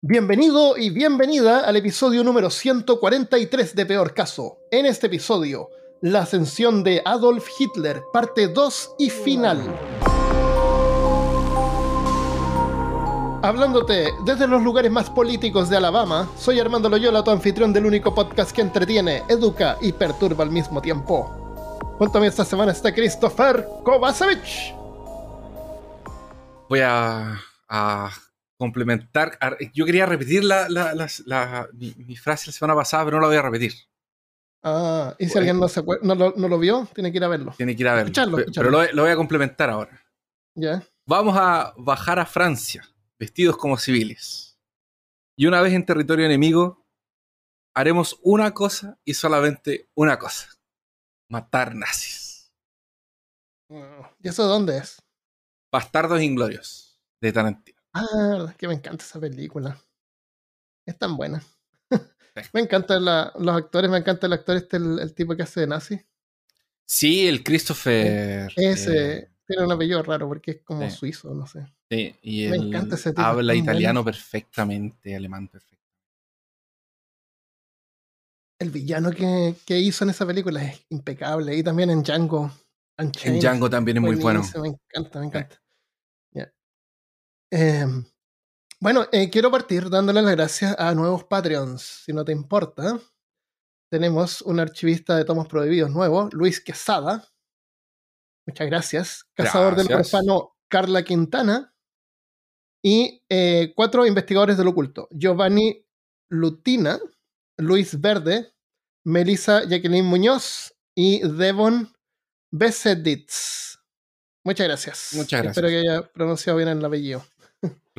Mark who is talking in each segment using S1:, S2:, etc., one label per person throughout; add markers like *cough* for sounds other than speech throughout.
S1: Bienvenido y bienvenida al episodio número 143 de Peor Caso. En este episodio, la ascensión de Adolf Hitler, parte 2 y final. Hablándote desde los lugares más políticos de Alabama, soy Armando Loyola, tu anfitrión del único podcast que entretiene, educa y perturba al mismo tiempo. Junto a esta semana está Christopher Kovacevic.
S2: Voy a, a complementar. Yo quería repetir la, la- mi, mi frase la semana pasada, pero no la voy a repetir.
S1: Ah, y si alguien no, se no, lo, no lo vio, tiene que ir a verlo.
S2: Tiene que ir a verlo.
S1: Escucharlo, escucharlo.
S2: Pero lo, lo voy a complementar ahora.
S1: ¿Ya?
S2: Vamos a bajar a Francia, vestidos como civiles. Y una vez en territorio enemigo, haremos una cosa y solamente una cosa. Matar nazis.
S1: ¿Y eso de dónde es?
S2: Bastardos inglorios de Tarantino.
S1: Ah, que me encanta esa película. Es tan buena. *laughs* me encantan la- los actores, me encanta el actor este, el, el tipo que hace de nazi.
S2: Sí, el Christopher.
S1: Ese
S2: eh,
S1: tiene un apellido raro porque es como suizo, no sé.
S2: sí, y
S1: me
S2: él
S1: encanta ese tipo,
S2: habla italiano
S1: bueno.
S2: perfectamente, alemán perfecto.
S1: El villano que, que hizo en esa película es impecable. Y también en Django.
S2: En. Django también es muy bueno.
S1: Me encanta, me encanta. Em, bueno, eh, quiero partir dándole las gracias a nuevos Patreons, si no te importa. Tenemos un archivista de tomos prohibidos nuevo, Luis Quesada. Muchas gracias. Cazador del. Orfano, Carla Quintana. Y eh, cuatro investigadores del oculto, Giovanni Lutina, Luis Verde, Melissa Jacqueline Muñoz y Devon Beseditz. Muchas gracias.
S2: Muchas gracias.
S1: Espero que haya pronunciado bien el apellido.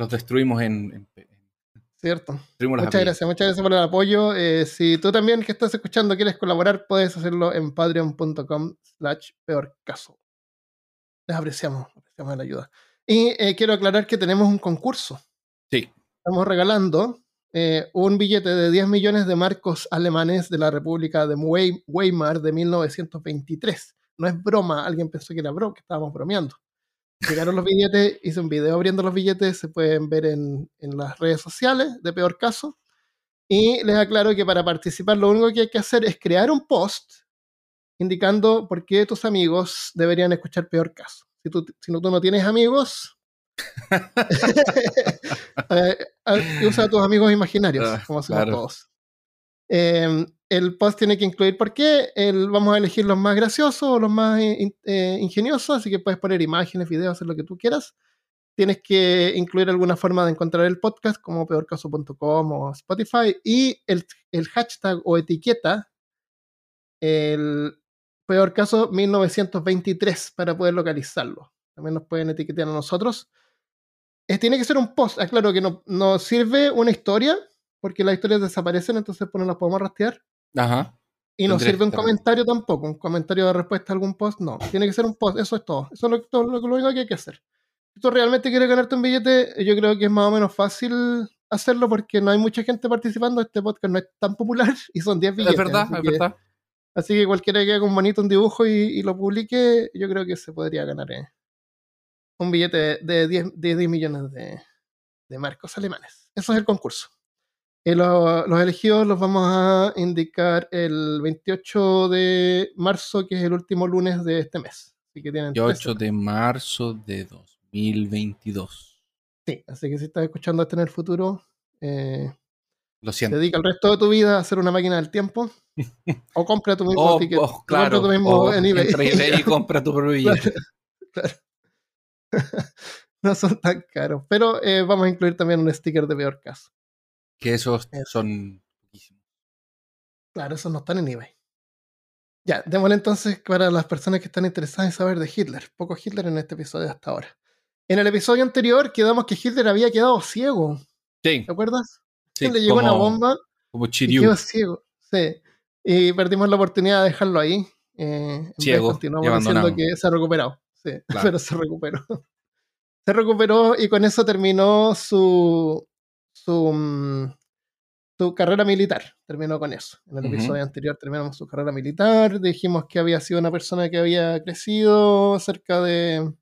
S2: Los destruimos en. en- en-
S1: ¿Cierto? Muchas gracias, muchas gracias por el apoyo. Eh, si tú también que estás escuchando quieres colaborar, puedes hacerlo en patreon.com slash peor caso. Les apreciamos, apreciamos la ayuda. Y eh, quiero aclarar que tenemos un concurso.
S2: Sí.
S1: Estamos regalando eh, un billete de 10 millones de marcos alemanes de la República de Wei- Weimar de 1923. No es broma, alguien pensó que era broma, que estábamos bromeando. Llegaron los billetes, hice un video abriendo los billetes, se pueden ver en, en las redes sociales de Peor Caso. Y les aclaro que para participar lo único que hay que hacer es crear un post indicando por qué tus amigos deberían escuchar Peor Caso. Si tú, si no, tú no tienes amigos, *laughs* *laughs* eh, eh, usa a tus amigos imaginarios,
S2: Ah,
S1: como hacemos
S2: claro.
S1: todos. Eh, el post tiene que incluir por qué. El, vamos a elegir los más graciosos o los más eh, eh, ingeniosos, así que puedes poner imágenes, videos, hacer lo que tú quieras. Tienes que incluir alguna forma de encontrar el podcast, como peorcaso.com o Spotify, y el, el hashtag o etiqueta, el peor caso 1923, para poder localizarlo. También nos pueden etiquetar a nosotros. Eh, tiene que ser un post. Aclaro que no, no sirve una historia, porque las historias desaparecen, entonces pues no las podemos rastrear.
S2: Ajá.
S1: Y no sirve un comentario tampoco, un comentario de respuesta a algún post, no. Tiene que ser un post, eso es todo. Eso es lo, todo lo, lo único que hay que hacer. Si tú realmente quieres ganarte un billete, yo creo que es más o menos fácil hacerlo porque no hay mucha gente participando. Este podcast no es tan popular *laughs* y son 10 billetes.
S2: Es verdad, es
S1: que-
S2: verdad.
S1: Así que cualquiera que haga un bonito un dibujo y, y lo publique, yo creo que se podría ganar eh, un billete de 10, de 10 millones de, de marcos alemanes. Eso es el concurso. Lo- los elegidos los vamos a indicar el 28 de marzo, que es el último lunes de este mes. Así que tienen tres
S2: 8 de marzo de 2022.
S1: Sí, así que si estás escuchando esto en el futuro, eh,
S2: Lo siento.
S1: dedica el resto de tu vida a hacer una máquina del tiempo. *laughs* o compra tu mismo
S2: Oh,
S1: ticket.
S2: oh, claro.
S1: compra tu mismo
S2: oh,
S1: en eBay.
S2: eBay y compra tu propio *laughs* billete. *laughs*
S1: no son tan caros. Pero eh, vamos a incluir también un sticker de peor caso.
S2: Que esos
S1: Eso.
S2: son poquísimos.
S1: Claro, esos no están en eBay. Ya, démosle entonces para las personas que están interesadas en saber de Hitler. Poco Hitler en este episodio hasta ahora. En el episodio anterior quedamos que Hitler había quedado ciego.
S2: Sí,
S1: ¿Te acuerdas?
S2: sí,
S1: le llegó una bomba
S2: Como
S1: y
S2: Chiriu.
S1: quedó ciego. Sí. Y perdimos la oportunidad de dejarlo ahí. Eh,
S2: Ciego
S1: continuamos diciendo que se ha recuperado. Sí, *laughs*
S2: Claro.
S1: pero se recuperó. se recuperó y con eso terminó su, su, mm, su carrera militar. Terminó con eso. En el
S2: Ujú.
S1: episodio anterior terminamos su carrera militar. Dijimos que había sido una persona que había crecido cerca de,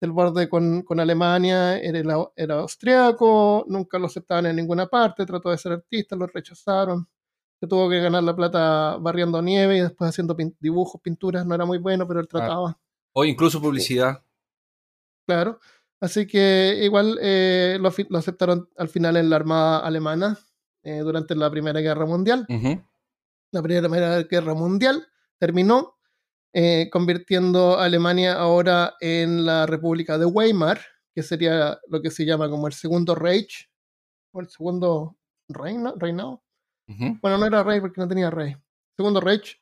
S1: del borde con, con Alemania, era, era austriaco, nunca lo aceptaban en ninguna parte, trató de ser artista, lo rechazaron. Se tuvo que ganar la plata barriendo nieve y después haciendo dibujos, pinturas, no era muy bueno, pero él trataba.
S2: O incluso publicidad.
S1: Claro. Así que igual eh, lo, lo, aceptaron al final en la Armada Alemana eh, durante la Primera Guerra Mundial. La Primera Guerra Mundial terminó eh, convirtiendo a Alemania ahora en la República de Weimar, que sería lo que se llama como el segundo Reich, o el segundo reino, reinado. Bueno, no era rey porque no tenía rey. Segundo Reich.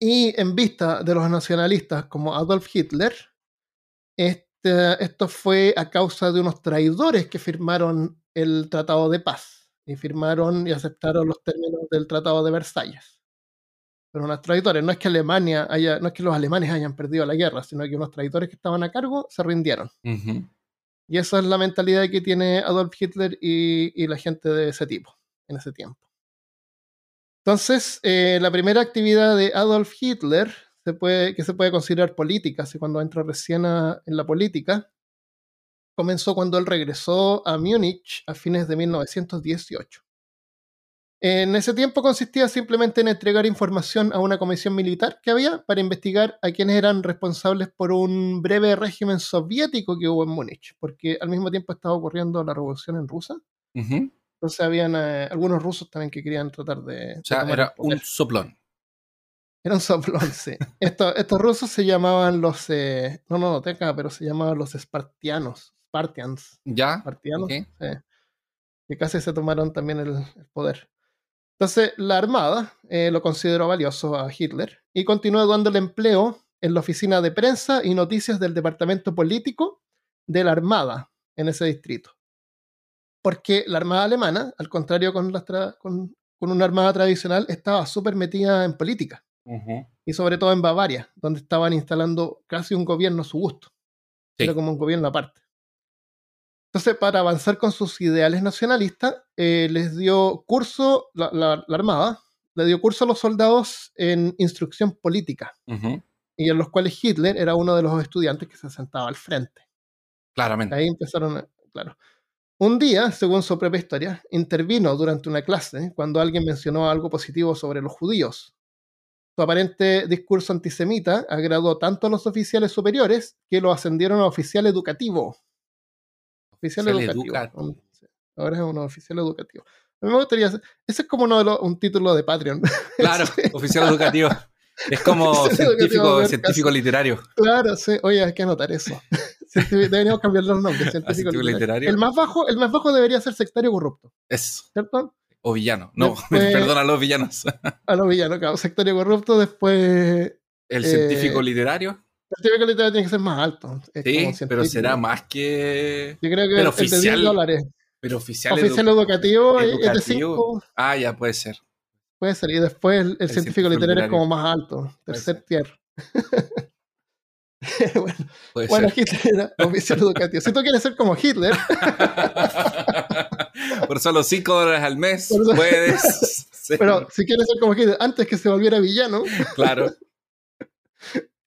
S1: Y en vista de los nacionalistas como Adolf Hitler, este, esto fue a causa de unos traidores que firmaron el Tratado de Paz y firmaron y aceptaron los términos del Tratado de Versalles pero unos traidores. No es que Alemania haya, no es que los alemanes hayan perdido la guerra, sino que unos traidores que estaban a cargo se rindieron. Y esa es la mentalidad que tiene Adolf Hitler y, la gente de ese tipo, en ese tiempo. Entonces, eh, la primera actividad de Adolf Hitler, se puede, que se puede considerar política, así cuando entra recién en la política, comenzó cuando él regresó a Múnich a fines de 1918. En ese tiempo consistía simplemente en entregar información a una comisión militar que había para investigar a quienes eran responsables por un breve régimen soviético que hubo en Múnich, porque al mismo tiempo estaba ocurriendo la revolución en Rusia. Entonces habían eh, algunos rusos también que querían tratar de...
S2: O sea, era un soplón.
S1: Era un estos rusos se llamaban los... Eh, no, no, no, tenga, pero se llamaban los espartianos. Spartians.
S2: ¿Ya?
S1: Spartianos, que casi se tomaron también el poder. Entonces, la Armada eh, lo consideró valioso a Hitler y continuó dándole empleo en la oficina de prensa y noticias del departamento político de la Armada en ese distrito. Porque la Armada alemana, al contrario con, con, una Armada tradicional, estaba súper metida en política. Y sobre todo en Bavaria, donde estaban instalando casi un gobierno a su gusto. Era como un gobierno aparte. Entonces, para avanzar con sus ideales nacionalistas, eh, les dio curso, la, Armada, le dio curso a los soldados en instrucción política, y en los cuales Hitler era uno de los estudiantes que se sentaba al frente.
S2: Claramente.
S1: Ahí empezaron, claro. Un día, según su propia historia, intervino durante una clase cuando alguien mencionó algo positivo sobre los judíos. Su aparente discurso antisemita agradó tanto a los oficiales superiores que lo ascendieron a oficial educativo Oficial, educativo. ahora es un oficial educativo. A mí me gustaría ese es como uno de un título de Patreon. *laughs*
S2: Claro, oficial educativo. Es *laughs* como científico, científico literario.
S1: Claro, sí. Oye, hay que anotar eso. *laughs* Deberíamos cambiar los nombres. Científico, literario. El más bajo, el más bajo debería ser sectario corrupto.
S2: Eso. ¿Cierto? O villano. No, *laughs* perdón a los villanos. *laughs*
S1: a los villanos, claro. Sectario corrupto, después.
S2: El científico eh, literario.
S1: El científico literario tiene que ser más alto.
S2: sí, pero será más que.
S1: Yo creo que pero oficial, dólares.
S2: Pero oficial,
S1: oficial educativo, educativo.
S2: Ah, ya puede ser.
S1: Puede ser. Y después el, científico, literario, es como más alto. Tercer tier. *laughs* *laughs* bueno, bueno Hitler era oficial educativo. Si tú quieres ser como Hitler. *laughs*
S2: por solo 5 dólares al mes puedes. *laughs*
S1: Pero si quieres ser como Hitler antes que se volviera villano.
S2: Claro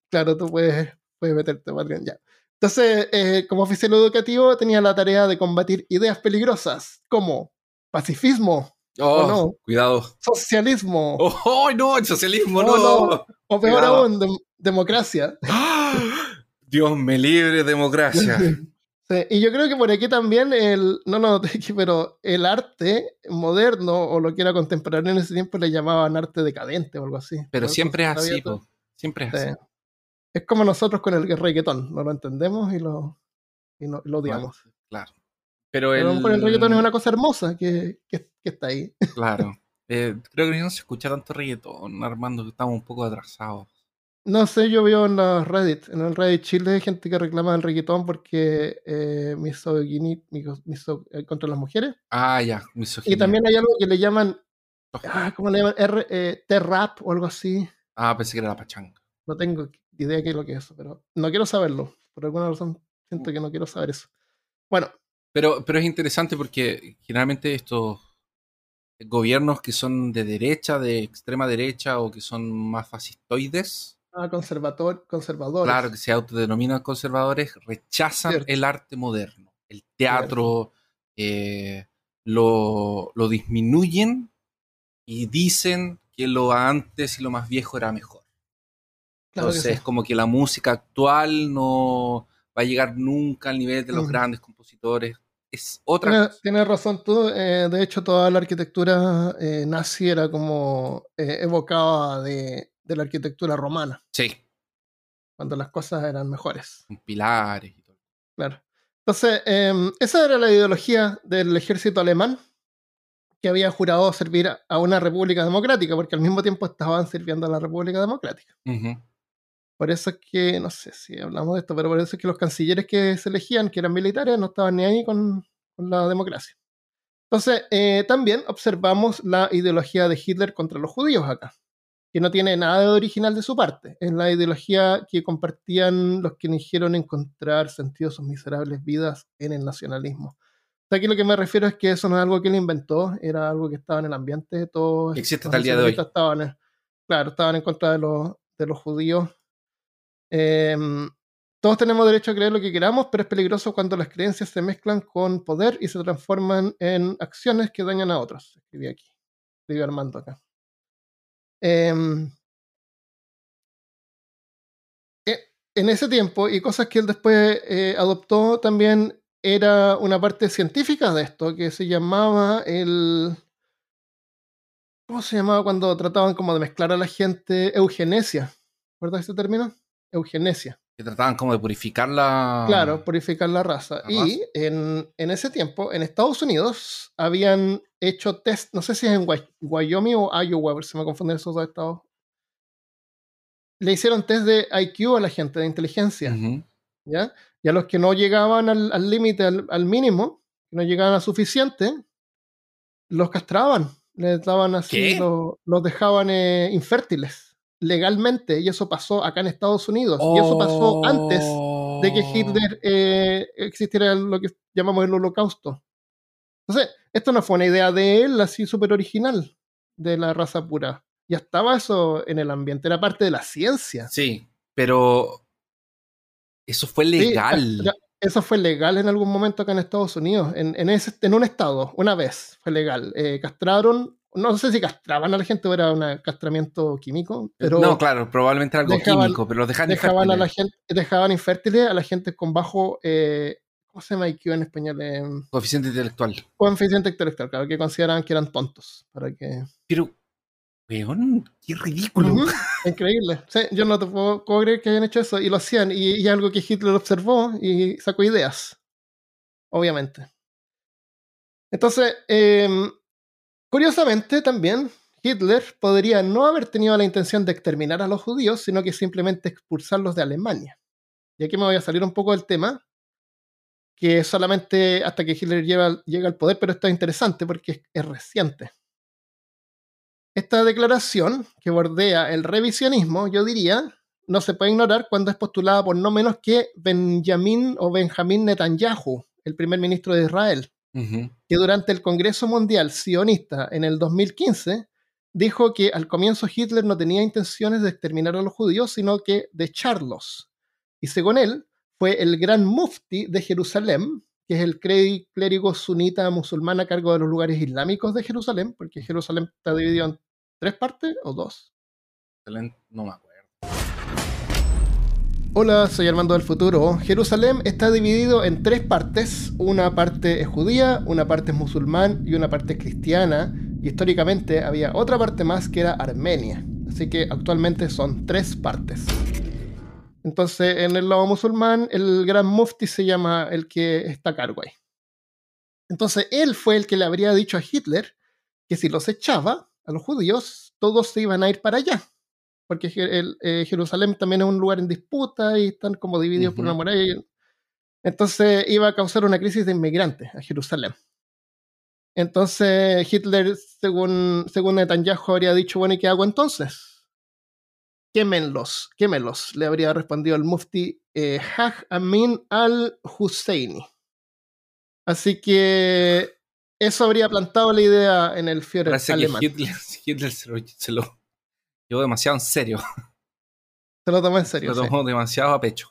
S1: claro, tú puedes, puedes meterte Patreon ya. Entonces, eh, como oficial educativo, tenía la tarea de combatir ideas peligrosas como pacifismo.
S2: Oh, no, cuidado.
S1: Socialismo.
S2: Oh, no, el socialismo no.
S1: O peor aún, democracia. *gasps*
S2: Dios me libre, democracia. *laughs*
S1: Sí, y yo creo que por aquí también el, no, no, *laughs* pero el arte moderno o lo que era contemporáneo en ese tiempo le llamaban arte decadente o algo así.
S2: Pero siempre es así, siempre es así.
S1: Es como nosotros con el reggaetón, no lo entendemos y lo, y lo odiamos.
S2: claro. Pero, el...
S1: el reggaetón es una cosa hermosa que, que, está ahí.
S2: Claro. *laughs* Eh, creo que no se escucha tanto reggaetón, Armando, que estamos un poco atrasados.
S1: No sé, yo veo en los Reddit, en el Reddit Chile hay gente que reclama el reggaetón porque eh, misoginia eh, contra las mujeres.
S2: Ah, ya,
S1: misoginia. Y también hay algo que le llaman, ah, ¿cómo le llaman? R, eh, T-rap o algo así.
S2: Ah, pensé que era la pachanga.
S1: No tengo idea de qué es lo que es eso, pero no quiero saberlo. Por alguna razón siento que no quiero saber eso. Bueno.
S2: Pero, pero es interesante porque generalmente estos gobiernos que son de derecha, de extrema derecha o que son más fascistoides,
S1: Ah, conservador, conservadores.
S2: Claro, que se autodenominan conservadores, rechazan
S1: Cierto.
S2: el arte moderno. El teatro eh, lo, lo disminuyen y dicen que lo antes y lo más viejo era mejor.
S1: Claro
S2: Entonces,
S1: sí.
S2: es como que la música actual no va a llegar nunca al nivel de los grandes compositores. Es otra
S1: Tienes,
S2: cosa.
S1: tienes razón tú. eh, de hecho, toda la arquitectura eh, nazi era como eh, evocada de, de la arquitectura romana,
S2: Sí,
S1: cuando las cosas eran mejores.
S2: con pilares y todo.
S1: Claro. Entonces, em, esa era la ideología del ejército alemán que había jurado servir a- una república democrática, porque al mismo tiempo estaban sirviendo a la república democrática. Por eso es que, no sé si hablamos de esto, pero por eso es que los cancilleres que se elegían, que eran militares, no estaban ni ahí con, con la democracia. Entonces, eh, también observamos la ideología de Hitler contra los judíos acá, que no tiene nada de original de su parte. Es la ideología que compartían los que eligieron encontrar sentido a sus miserables vidas en el nacionalismo. Aquí lo que me refiero es que eso no es algo que él inventó, era algo que estaba en el ambiente. Todos
S2: Que existe hasta el día de hoy.
S1: Estaban, claro, estaban en contra de los, de los judíos. Em, todos tenemos derecho a creer lo que queramos, pero es peligroso cuando las creencias se mezclan con poder y se transforman en acciones que dañan a otros. Escribí aquí. Escribió Armando acá. Em, e- en ese tiempo, y cosas que él después eh, adoptó también, era una parte científica de esto, que se llamaba el... ¿Cómo se llamaba cuando trataban como de mezclar a la gente? Eugenesia. ¿Recuerdas ese término? Eugenesia.
S2: Que trataban como de purificar la.
S1: Claro, purificar la raza.
S2: La
S1: y en, en ese tiempo, en Estados Unidos, habían hecho test, no sé si es en Wy- Wyoming o Iowa, si me confunden esos dos estados. Le hicieron test de IQ a la gente, de inteligencia,
S2: Ujú.
S1: ¿ya? Y a los que no llegaban al al límite, al, al mínimo, que no llegaban a suficiente, los castraban. Les daban así,
S2: ¿Qué?
S1: lo- los dejaban eh, infértiles, legalmente. Y eso pasó acá en Estados Unidos. Y eso pasó antes de que
S2: Oh.
S1: Hitler eh, existiera lo que llamamos el holocausto. Entonces, esto no fue una idea de él así súper original, de la raza pura. Ya estaba eso en el ambiente, era parte de la ciencia.
S2: Sí, pero. Eso fue legal.
S1: eso fue legal en algún momento acá en Estados Unidos, en, en, ese, en un estado, una vez fue legal. Eh, castraron, no sé si castraban a la gente o era un castramiento químico, pero
S2: no, claro, probablemente algo
S1: dejaban-
S2: químico, pero los dejan
S1: dejaban a la
S2: infértiles.
S1: gente, dejaban infértiles a la gente con bajo, eh, ¿cómo se llama IQ en español? Eh,
S2: Coeficiente intelectual.
S1: coeficiente intelectual, claro, que consideraban que eran tontos. Para que...
S2: Pero, weón, qué ridículo. *laughs*
S1: Increíble. Sí, yo no te puedo, puedo creer que hayan hecho eso y lo hacían. Y, y algo que Hitler observó y sacó ideas. Obviamente. Entonces, em, curiosamente también, Hitler podría no haber tenido la intención de exterminar a los judíos, sino que simplemente expulsarlos de Alemania. Y aquí me voy a salir un poco del tema, que solamente hasta que Hitler llega al poder, pero esto es interesante porque es, es reciente. Esta declaración, que bordea el revisionismo, yo diría, no se puede ignorar cuando es postulada por no menos que Benjamin o Benjamín Netanyahu, el primer ministro de Israel, Que durante el Congreso Mundial Sionista en el 2015 dijo que al comienzo Hitler no tenía intenciones de exterminar a los judíos, sino que de echarlos. Y según él, fue el gran mufti de Jerusalén, que es el clé- clérigo sunita musulmán a cargo de los lugares islámicos de Jerusalén, porque Jerusalén está dividido en tres partes o dos.
S2: No me acuerdo.
S1: Hola, soy Armando del Futuro. Jerusalén está dividido en tres partes. Una parte es judía, una parte es musulmán y una parte es cristiana. Y históricamente había otra parte más que era Armenia. Así que actualmente son tres partes. Entonces, en el lado musulmán, el gran mufti se llama el que está a cargo ahí. Entonces, él fue el que le habría dicho a Hitler que si los echaba a los judíos, todos se iban a ir para allá porque el, eh, Jerusalén también es un lugar en disputa y están como divididos por
S2: Ujú.
S1: una muralla. Entonces iba a causar una crisis de inmigrantes a Jerusalén. Entonces Hitler, según, según Netanyahu, habría dicho, bueno, ¿y qué hago entonces? Quémenlos, quémenlos, le habría respondido el mufti eh, Haj Amin al-Husseini. Así que eso habría plantado la idea en el Führer
S2: Parece
S1: alemán.
S2: que Hitler, *laughs* Hitler se, lo, se lo llevó demasiado en serio. *laughs*
S1: Se lo tomó en serio.
S2: Lo
S1: sí.
S2: tomó demasiado a pecho.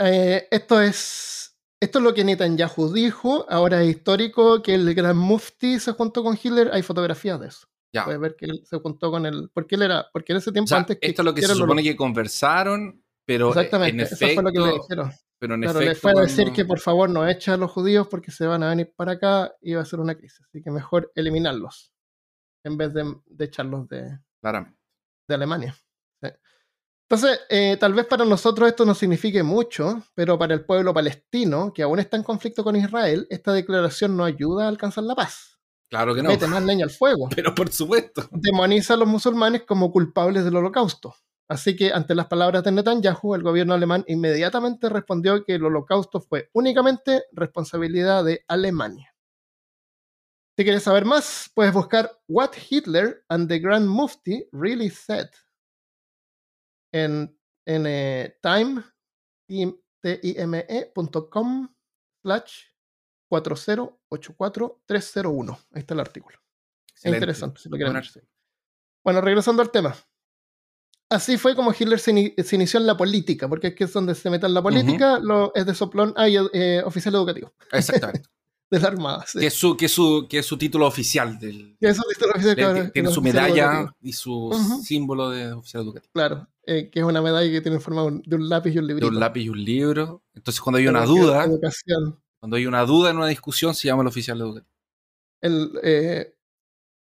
S1: Eh, esto es esto es lo que Netanyahu dijo. Ahora es histórico que el gran mufti se juntó con Hitler. Hay fotografías de eso.
S2: Ya.
S1: Puedes ver que él se juntó con él. Porque él era. Porque en ese tiempo
S2: O sea,
S1: antes que
S2: esto es lo que se supone que conversaron, pero eh,
S1: Exactamente,
S2: en
S1: eso
S2: efecto,
S1: fue lo que le dijeron.
S2: pero en
S1: Claro, le fue a decir
S2: cuando-
S1: que por favor no echen a los judíos porque se van a venir para acá y va a ser una crisis. Así que mejor eliminarlos en vez de, de echarlos de,
S2: claramente.
S1: de Alemania. Sí. Entonces, eh, tal vez para nosotros esto no signifique mucho, pero para el pueblo palestino, que aún está en conflicto con Israel, esta declaración no ayuda a alcanzar la paz.
S2: Claro que no.
S1: Mete más leña al fuego. *laughs*
S2: Pero por supuesto.
S1: Demoniza a los musulmanes como culpables del holocausto. Así que ante las palabras de Netanyahu, el gobierno alemán inmediatamente respondió que el holocausto fue únicamente responsabilidad de Alemania. Si quieres saber más, puedes buscar What Hitler and the Grand Mufti Really Said en, en eh, time, time.com slash 4084301. Ahí está el artículo. Es
S2: Excelente.
S1: interesante, si lo quieren ver. Bueno, regresando al tema. Así fue como Hitler se, ini- se inició en la política, porque es que es donde se mete en la política, lo, es de soplón, ah, y, eh, oficial educativo,
S2: Exactamente.
S1: De la Armada. sí.
S2: que, es su, que, es su, que es su título oficial. Del,
S1: Que eso dice el oficial,
S2: de-
S1: claro,
S2: tiene su medalla y su
S1: Ujú.
S2: símbolo de oficial educativo.
S1: Claro, eh, que es una medalla que tiene forma de un lápiz y un
S2: De
S1: librito.
S2: un lápiz y un libro. Entonces, cuando hay una duda,
S1: Educación.
S2: cuando hay una duda en una discusión, se llama el oficial educativo.
S1: Él eh,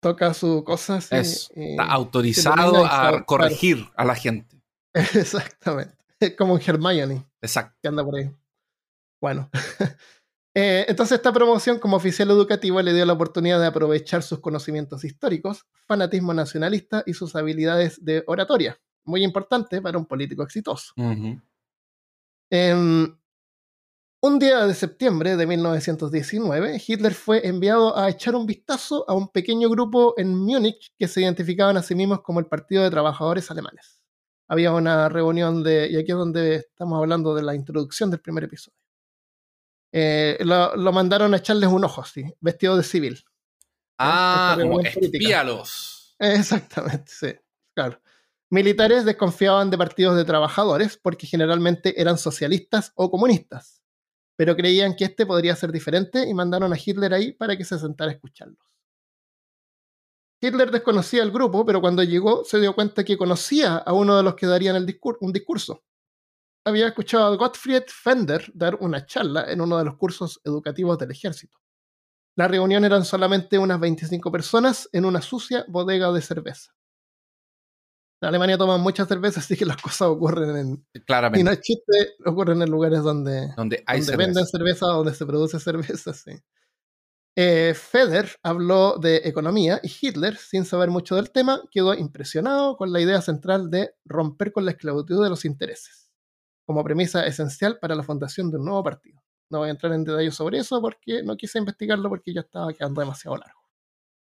S1: toca su cosa
S2: Eso.
S1: y-
S2: Está autorizado a
S1: claro.
S2: corregir a la gente. *laughs*
S1: Exactamente. Es como un Hermione.
S2: Exacto.
S1: que anda por ahí. Bueno. *laughs* Eh, entonces esta promoción como oficial educativo le dio la oportunidad de aprovechar sus conocimientos históricos, fanatismo nacionalista y sus habilidades de oratoria. Muy importante para un político exitoso. En un día de septiembre de 1919, Hitler fue enviado a echar un vistazo a un pequeño grupo en Múnich que se identificaban a sí mismos como el Partido de Trabajadores Alemanes. Había una reunión de, y aquí es donde estamos hablando de la introducción del primer episodio. Eh, lo, lo mandaron a echarles un ojo, así, vestido de civil.
S2: Ah, como espíalos.
S1: Exactamente, sí, claro. Militares desconfiaban de partidos de trabajadores porque generalmente eran socialistas o comunistas, pero creían que este podría ser diferente y mandaron a Hitler ahí para que se sentara a escucharlos. Hitler desconocía el grupo, pero cuando llegó se dio cuenta que conocía a uno de los que darían el discur- un discurso. Había escuchado a Gottfried Fender dar una charla en uno de los cursos educativos del ejército. La reunión eran solamente unas 25 personas en una sucia bodega de cerveza. En Alemania toman mucha cerveza, así que las cosas ocurren en. Y
S2: Claramente.
S1: no es chiste, ocurren en lugares donde,
S2: donde hay
S1: donde
S2: cerveza.
S1: venden cerveza, donde se produce *laughs* cerveza, sí. Eh, Feder habló de economía y Hitler, sin saber mucho del tema, quedó impresionado con la idea central de romper con la esclavitud de los intereses, como premisa esencial para la fundación de un nuevo partido. No voy a entrar en detalles sobre eso porque no quise investigarlo porque ya estaba quedando demasiado largo.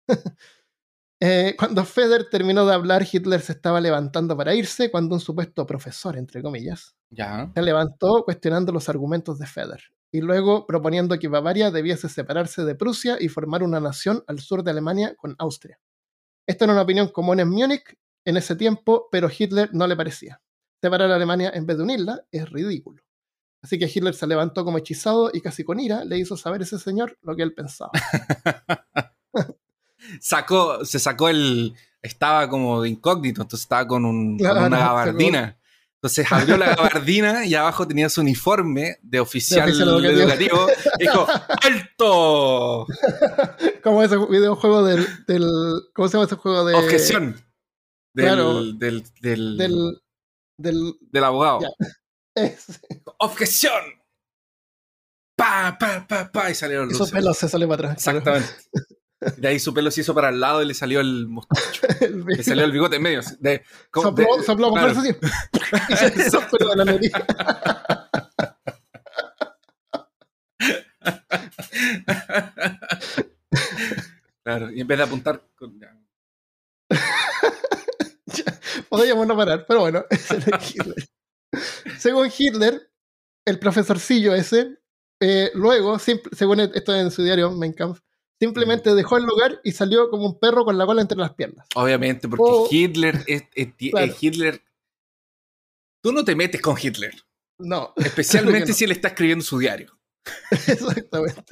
S1: *laughs* Eh, cuando Feder terminó de hablar, Hitler se estaba levantando para irse cuando un supuesto profesor, entre comillas,
S2: Ya.
S1: se levantó cuestionando los argumentos de Feder y luego proponiendo que Bavaria debiese separarse de Prusia y formar una nación al sur de Alemania con Austria. Esta era una opinión común en Múnich en ese tiempo, pero Hitler no le parecía. Separar a Alemania en vez de unirla es ridículo. Así que Hitler se levantó como hechizado y casi con ira le hizo saber a ese señor lo que él pensaba. *laughs*
S2: Sacó, se sacó el. Estaba como de incógnito, entonces estaba con, un, con
S1: Claro, *laughs*
S2: una gabardina. Entonces abrió la gabardina y abajo tenía su uniforme de oficial,
S1: oficial educativo.
S2: educativo. y dijo: ¡Alto! *laughs*
S1: como ese videojuego del, del- ¿Cómo se llama ese juego de.
S2: Objeción. Del,
S1: claro.
S2: del, del,
S1: Del. Del
S2: del abogado. *laughs* ¡Objeción! Pa, pa, pa, pa, y salieron
S1: Y su pelo se sale para atrás. claro.
S2: Exactamente. De ahí su pelo se hizo para el lado y le salió el mostacho. *laughs*
S1: El
S2: Le salió el bigote en medio. De, como-
S1: sopló,
S2: de-
S1: sopló con
S2: claro.
S1: así. Y se hizo pelo de la nariz. *laughs*
S2: Claro, y en vez de apuntar. con- ya.
S1: Podríamos no parar, pero bueno, *laughs* ese era Hitler. Según Hitler, el profesorcillo ese, eh, luego, según esto en su diario, Mein Kampf, simplemente dejó el lugar y salió como un perro con la cola entre las piernas.
S2: Obviamente, porque
S1: O-
S2: Hitler es, es- ti-
S1: Claro.
S2: es Hitler Tú no te metes con Hitler.
S1: No. *laughs*
S2: Especialmente si él está escribiendo su diario. *laughs*
S1: Exactamente.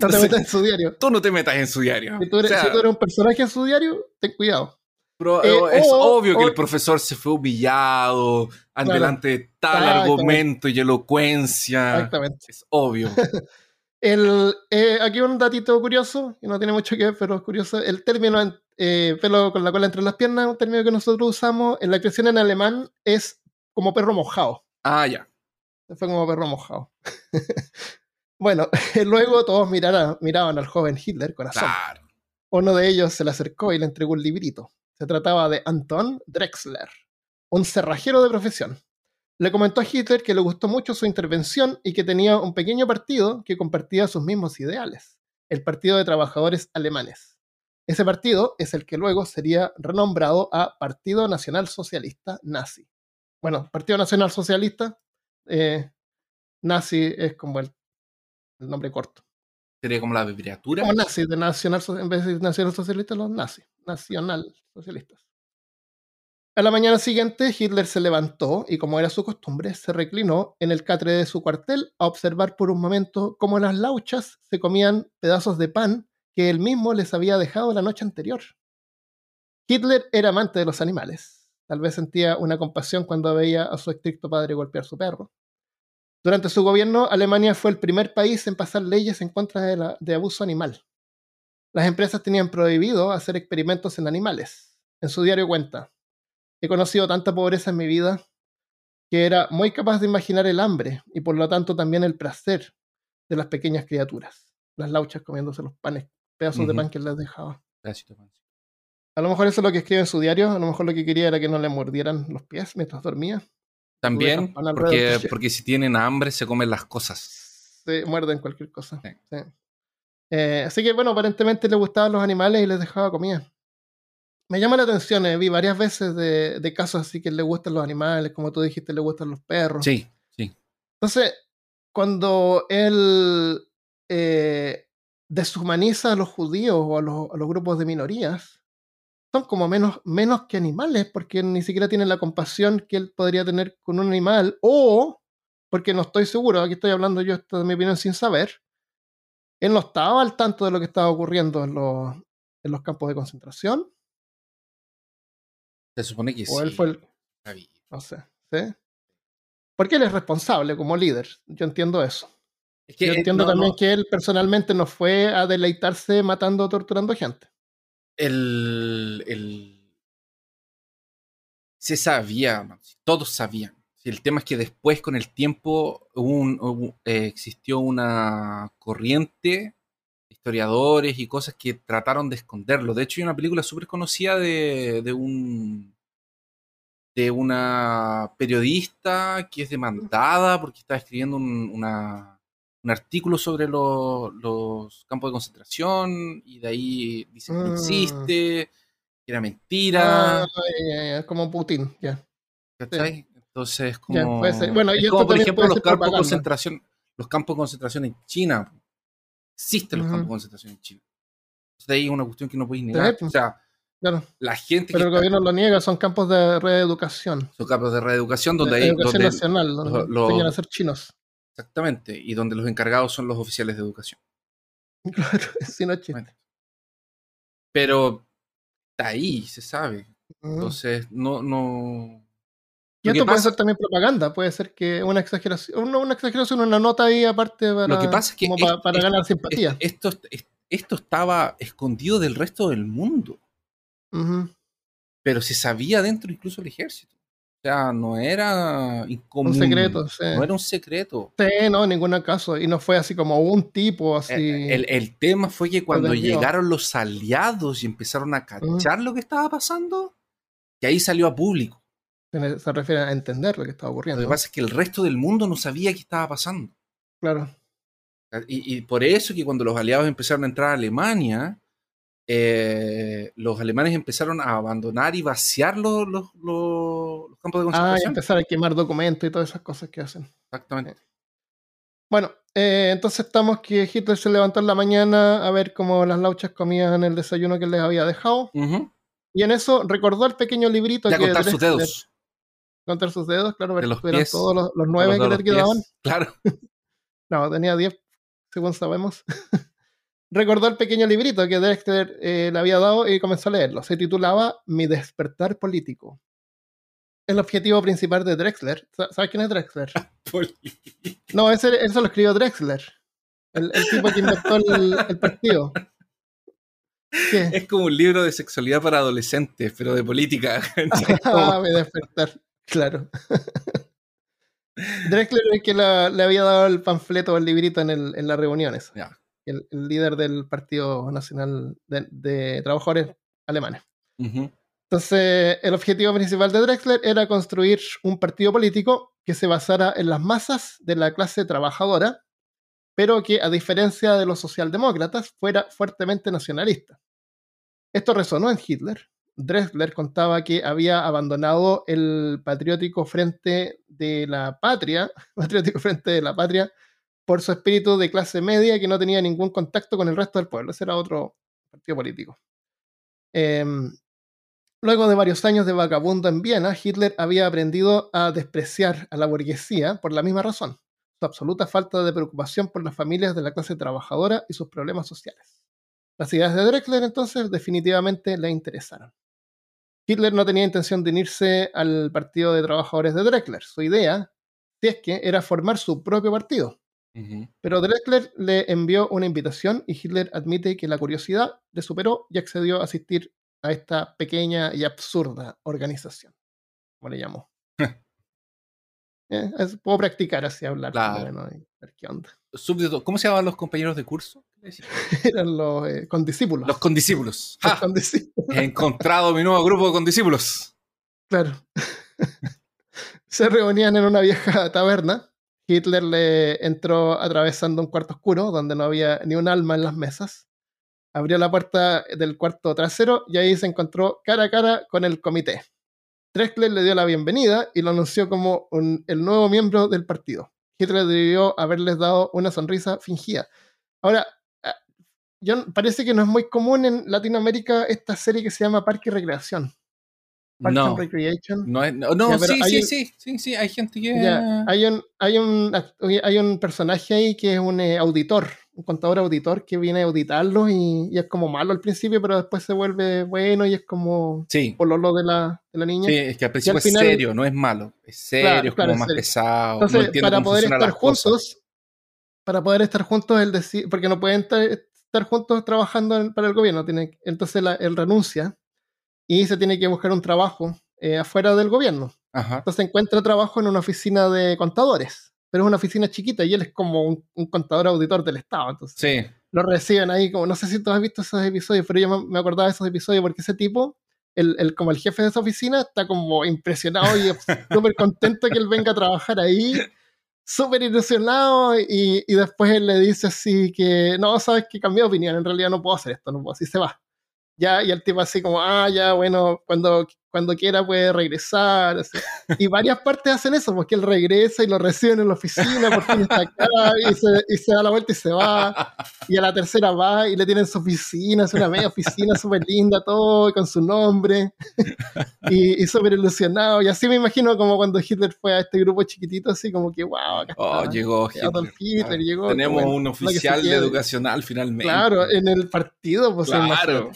S1: no te metas en su diario.
S2: Tú no te metas en su diario.
S1: Si tú eres, si tú eres un personaje en su diario, ten cuidado.
S2: Eh, es obvio que el profesor se fue humillado ante de tal argumento y elocuencia. Exactamente. Es obvio. *laughs*
S1: el, eh, aquí un datito curioso, que no tiene mucho que ver, pero es curioso. El término eh, pelo con la cola entre las piernas, un término que nosotros usamos en la creación en alemán, es como perro mojado.
S2: Ah, ya.
S1: Fue como perro mojado. *laughs* bueno, *laughs* luego todos miraron, miraban al joven Hitler con asombro. Uno de ellos se le acercó y le entregó un librito. Se trataba de Anton Drexler, un cerrajero de profesión. Le comentó a Hitler que le gustó mucho su intervención y que tenía un pequeño partido que compartía sus mismos ideales, el Partido de Trabajadores Alemanes. Ese partido es el que luego sería renombrado a Partido Nacional Socialista Nazi. Bueno, Partido Nacional Socialista, eh, nazi es como el, nombre corto.
S2: Sería como la abreviatura.
S1: Como nazi, de nacional, en vez de nacional socialista, los nazis, nacional socialistas. A la mañana siguiente, Hitler se levantó y, como era su costumbre, se reclinó en el catre de su cuartel a observar por un momento cómo las lauchas se comían pedazos de pan que él mismo les había dejado la noche anterior. Hitler era amante de los animales. Tal vez sentía una compasión cuando veía a su estricto padre golpear su perro. Durante su gobierno, Alemania fue el primer país en pasar leyes en contra de, de abuso animal. Las empresas tenían prohibido hacer experimentos en animales. En su diario cuenta, He conocido tanta pobreza en mi vida que era muy capaz de imaginar el hambre y por lo tanto también el placer de las pequeñas criaturas, las lauchas comiéndose los panes, pedazos de pan que les dejaba. A lo mejor eso es lo que escribe en su diario, a lo mejor lo que quería era que no le mordieran los pies mientras dormía.
S2: También, porque, porque si tienen hambre se comen las cosas.
S1: Se muerden cualquier cosa. Eh, así que bueno, aparentemente le gustaban los animales y les dejaba comida me llama la atención, eh, vi varias veces de, casos así que le gustan los animales, como tú dijiste, le gustan los perros.
S2: Sí, sí.
S1: Entonces, cuando él eh, deshumaniza a los judíos o a los, grupos de minorías, son como menos, menos que animales, porque ni siquiera tienen la compasión que él podría tener con un animal, o porque no estoy seguro, aquí estoy hablando yo esto de mi opinión sin saber, él no estaba al tanto de lo que estaba ocurriendo en los, en los campos de concentración
S2: se supone que
S1: o él fue el. No sé. ¿sí? Porque él es responsable como líder. Yo entiendo eso. Yo entiendo también que él personalmente no fue a deleitarse matando o torturando gente.
S2: El, el... Se sabía, todos sabían. El tema es que después, con el tiempo, un, eh, existió una corriente historiadores y cosas que trataron de esconderlo. De hecho, hay una película súper conocida de, de, un de una periodista que es demandada porque está escribiendo un, una, un artículo sobre los campos de concentración y de ahí dice que mm. existe, que era mentira.
S1: Ah, como Putin, ya.
S2: Entonces, como, bueno, y por ejemplo los campos de concentración, los campos de concentración en China Existen los campos de concentración en China. Entonces, ahí es una cuestión que no podéis negar. O sea, la gente
S1: Pero el gobierno lo niega, son campos de reeducación.
S2: Son campos de reeducación donde hay.
S1: Educación nacional, donde los, enseñan a ser chinos.
S2: Exactamente, y donde los encargados son los oficiales de educación. *laughs*
S1: Claro, si no
S2: Pero está ahí, se sabe. Entonces, no, no.
S1: Y esto puede ser también propaganda, puede ser que una exageración, una, exageración, una nota ahí aparte para,
S2: lo que pasa es que
S1: para, ganar simpatía.
S2: Esto, esto estaba escondido del resto del mundo. Pero se sabía dentro incluso del ejército. O sea, no era incomún.
S1: Un secreto, sí.
S2: No era un secreto.
S1: Sí, no, en ningún caso. Y no fue así como un tipo así.
S2: El, el, tema fue que cuando llegaron los aliados y empezaron a cachar lo que estaba pasando, que ahí salió a público
S1: se refiere a entender lo que estaba ocurriendo.
S2: Lo que pasa es que el resto del mundo no sabía qué estaba pasando.
S1: Claro.
S2: Y, por eso que cuando los aliados empezaron a entrar a Alemania, eh, los alemanes empezaron a abandonar y vaciar los, los, campos de concentración. Ah, y
S1: empezar a quemar documentos y todas esas cosas que hacen.
S2: Exactamente. Eh,
S1: bueno, eh, entonces estamos que Hitler se levantó en la mañana a ver cómo las lauchas comían el desayuno que les había dejado. Y en eso recordó el pequeño librito
S2: que... contar sus dedos.
S1: contar sus dedos, claro,
S2: De
S1: ver
S2: los
S1: que eran
S2: pies,
S1: todos los, los nueve
S2: Los
S1: que le quedaban.
S2: Claro. *laughs*
S1: No, tenía 10, según sabemos. *laughs* Recordó el pequeño librito que Drexler eh, le había dado y comenzó a leerlo. Se titulaba Mi despertar político. El objetivo principal de Drexler. ¿sa- ¿Sabes quién es Drexler? *laughs* No, ese, eso lo escribió Drexler. El, el tipo que inventó el, el partido. ¿Qué?
S2: Es como un libro de sexualidad para adolescentes, pero de política. *laughs* *laughs*
S1: Ah, mi despertar. Claro. Drexler es el que la- le había dado el panfleto o el librito en, el, en las reuniones.
S2: Ya.
S1: El, el líder del Partido Nacional de, de Trabajadores Alemanes. Entonces, el objetivo principal de Drexler era construir un partido político que se basara en las masas de la clase trabajadora, pero que, a diferencia de los socialdemócratas, fuera fuertemente nacionalista. Esto resonó en Hitler. Drexler contaba que había abandonado el patriótico frente de la patria, *laughs* patriótico frente de la patria, por su espíritu de clase media que no tenía ningún contacto con el resto del pueblo. Ese era otro partido político. Em, Luego de varios años de vagabundo en Viena, Hitler había aprendido a despreciar a la burguesía por la misma razón, su absoluta falta de preocupación por las familias de la clase trabajadora y sus problemas sociales. Las ideas de Drexler entonces definitivamente le interesaron. Hitler no tenía intención de unirse al partido de trabajadores de Drexler. Su idea, si es que, era formar su propio partido. Pero Drexler le envió una invitación y Hitler admite que la curiosidad le superó y accedió a asistir a esta pequeña y absurda organización. Como le llamó. *laughs* Eh, es- puedo practicar así hablar.
S2: Claro.
S1: menos, y ver qué onda.
S2: ¿Cómo se llamaban los compañeros de curso? *laughs*
S1: Eran los eh, condiscípulos.
S2: Los condiscípulos. *laughs*
S1: Los condiscípulos,
S2: He encontrado mi nuevo grupo de condiscípulos.
S1: Claro. Se reunían en una vieja taberna. Hitler le entró atravesando un cuarto oscuro donde no había ni un alma en las mesas. Abrió la puerta del cuarto trasero y ahí se encontró cara a cara con el comité. Drexler le dio la bienvenida y lo anunció como el nuevo miembro del partido. Hitler debió haberles dado una sonrisa fingida. Ahora, ah, yo, parece que no es muy común en Latinoamérica esta serie que se llama Parque y Recreación. Parks
S2: No,
S1: and Recreation.
S2: no, es- no, no,
S1: Ya, pero
S2: sí, sí,
S1: un-
S2: sí, sí, sí, hay gente que...
S1: Ya, hay un, hay un hay un personaje ahí que es un eh, auditor, un contador auditor que viene a auditarlos y, y es como malo al principio, pero después se vuelve bueno y es como
S2: Sí,
S1: por lo de la, de la niña.
S2: sí, es que al principio es serio, no es malo. Es serio,
S1: Claro,
S2: es como más
S1: serio.
S2: pesado.
S1: Entonces, para poder estar
S2: cosas.
S1: juntos, para poder estar juntos, él decide, porque no pueden estar, estar juntos trabajando en- para el gobierno, tiene, entonces la- él renuncia y se tiene que buscar un trabajo eh, afuera del gobierno.
S2: Ajá.
S1: Entonces encuentra trabajo en una oficina de contadores, pero es una oficina chiquita y él es como un, un contador auditor del Estado. Entonces
S2: Sí,
S1: lo reciben ahí, como no sé si tú has visto esos episodios, pero yo me, acordaba de esos episodios porque ese tipo, el, el- como el jefe de esa oficina, está como impresionado y súper *laughs* contento que él venga a trabajar ahí, súper ilusionado y, y después él le dice así que, no, sabes que cambié de opinión, en realidad no puedo hacer esto, no puedo, así se va. Ya, y el tipo así como, ah, ya, bueno, cuando, cuando quiera puede regresar. así. Y varias partes hacen eso, porque él regresa y lo reciben en la oficina, por fin está acá, y se, y se da la vuelta y se va. Y a la tercera va y le tienen su oficina, es una media oficina súper linda, todo con su nombre. Y, y súper ilusionado. Y así me imagino como cuando Hitler fue a este grupo chiquitito, así como que, wow, acá
S2: Oh,
S1: está.
S2: llegó Hitler.
S1: Hitler, llegó,
S2: Tenemos
S1: bueno,
S2: un oficial educacional finalmente.
S1: Claro, en el partido, pues
S2: Claro.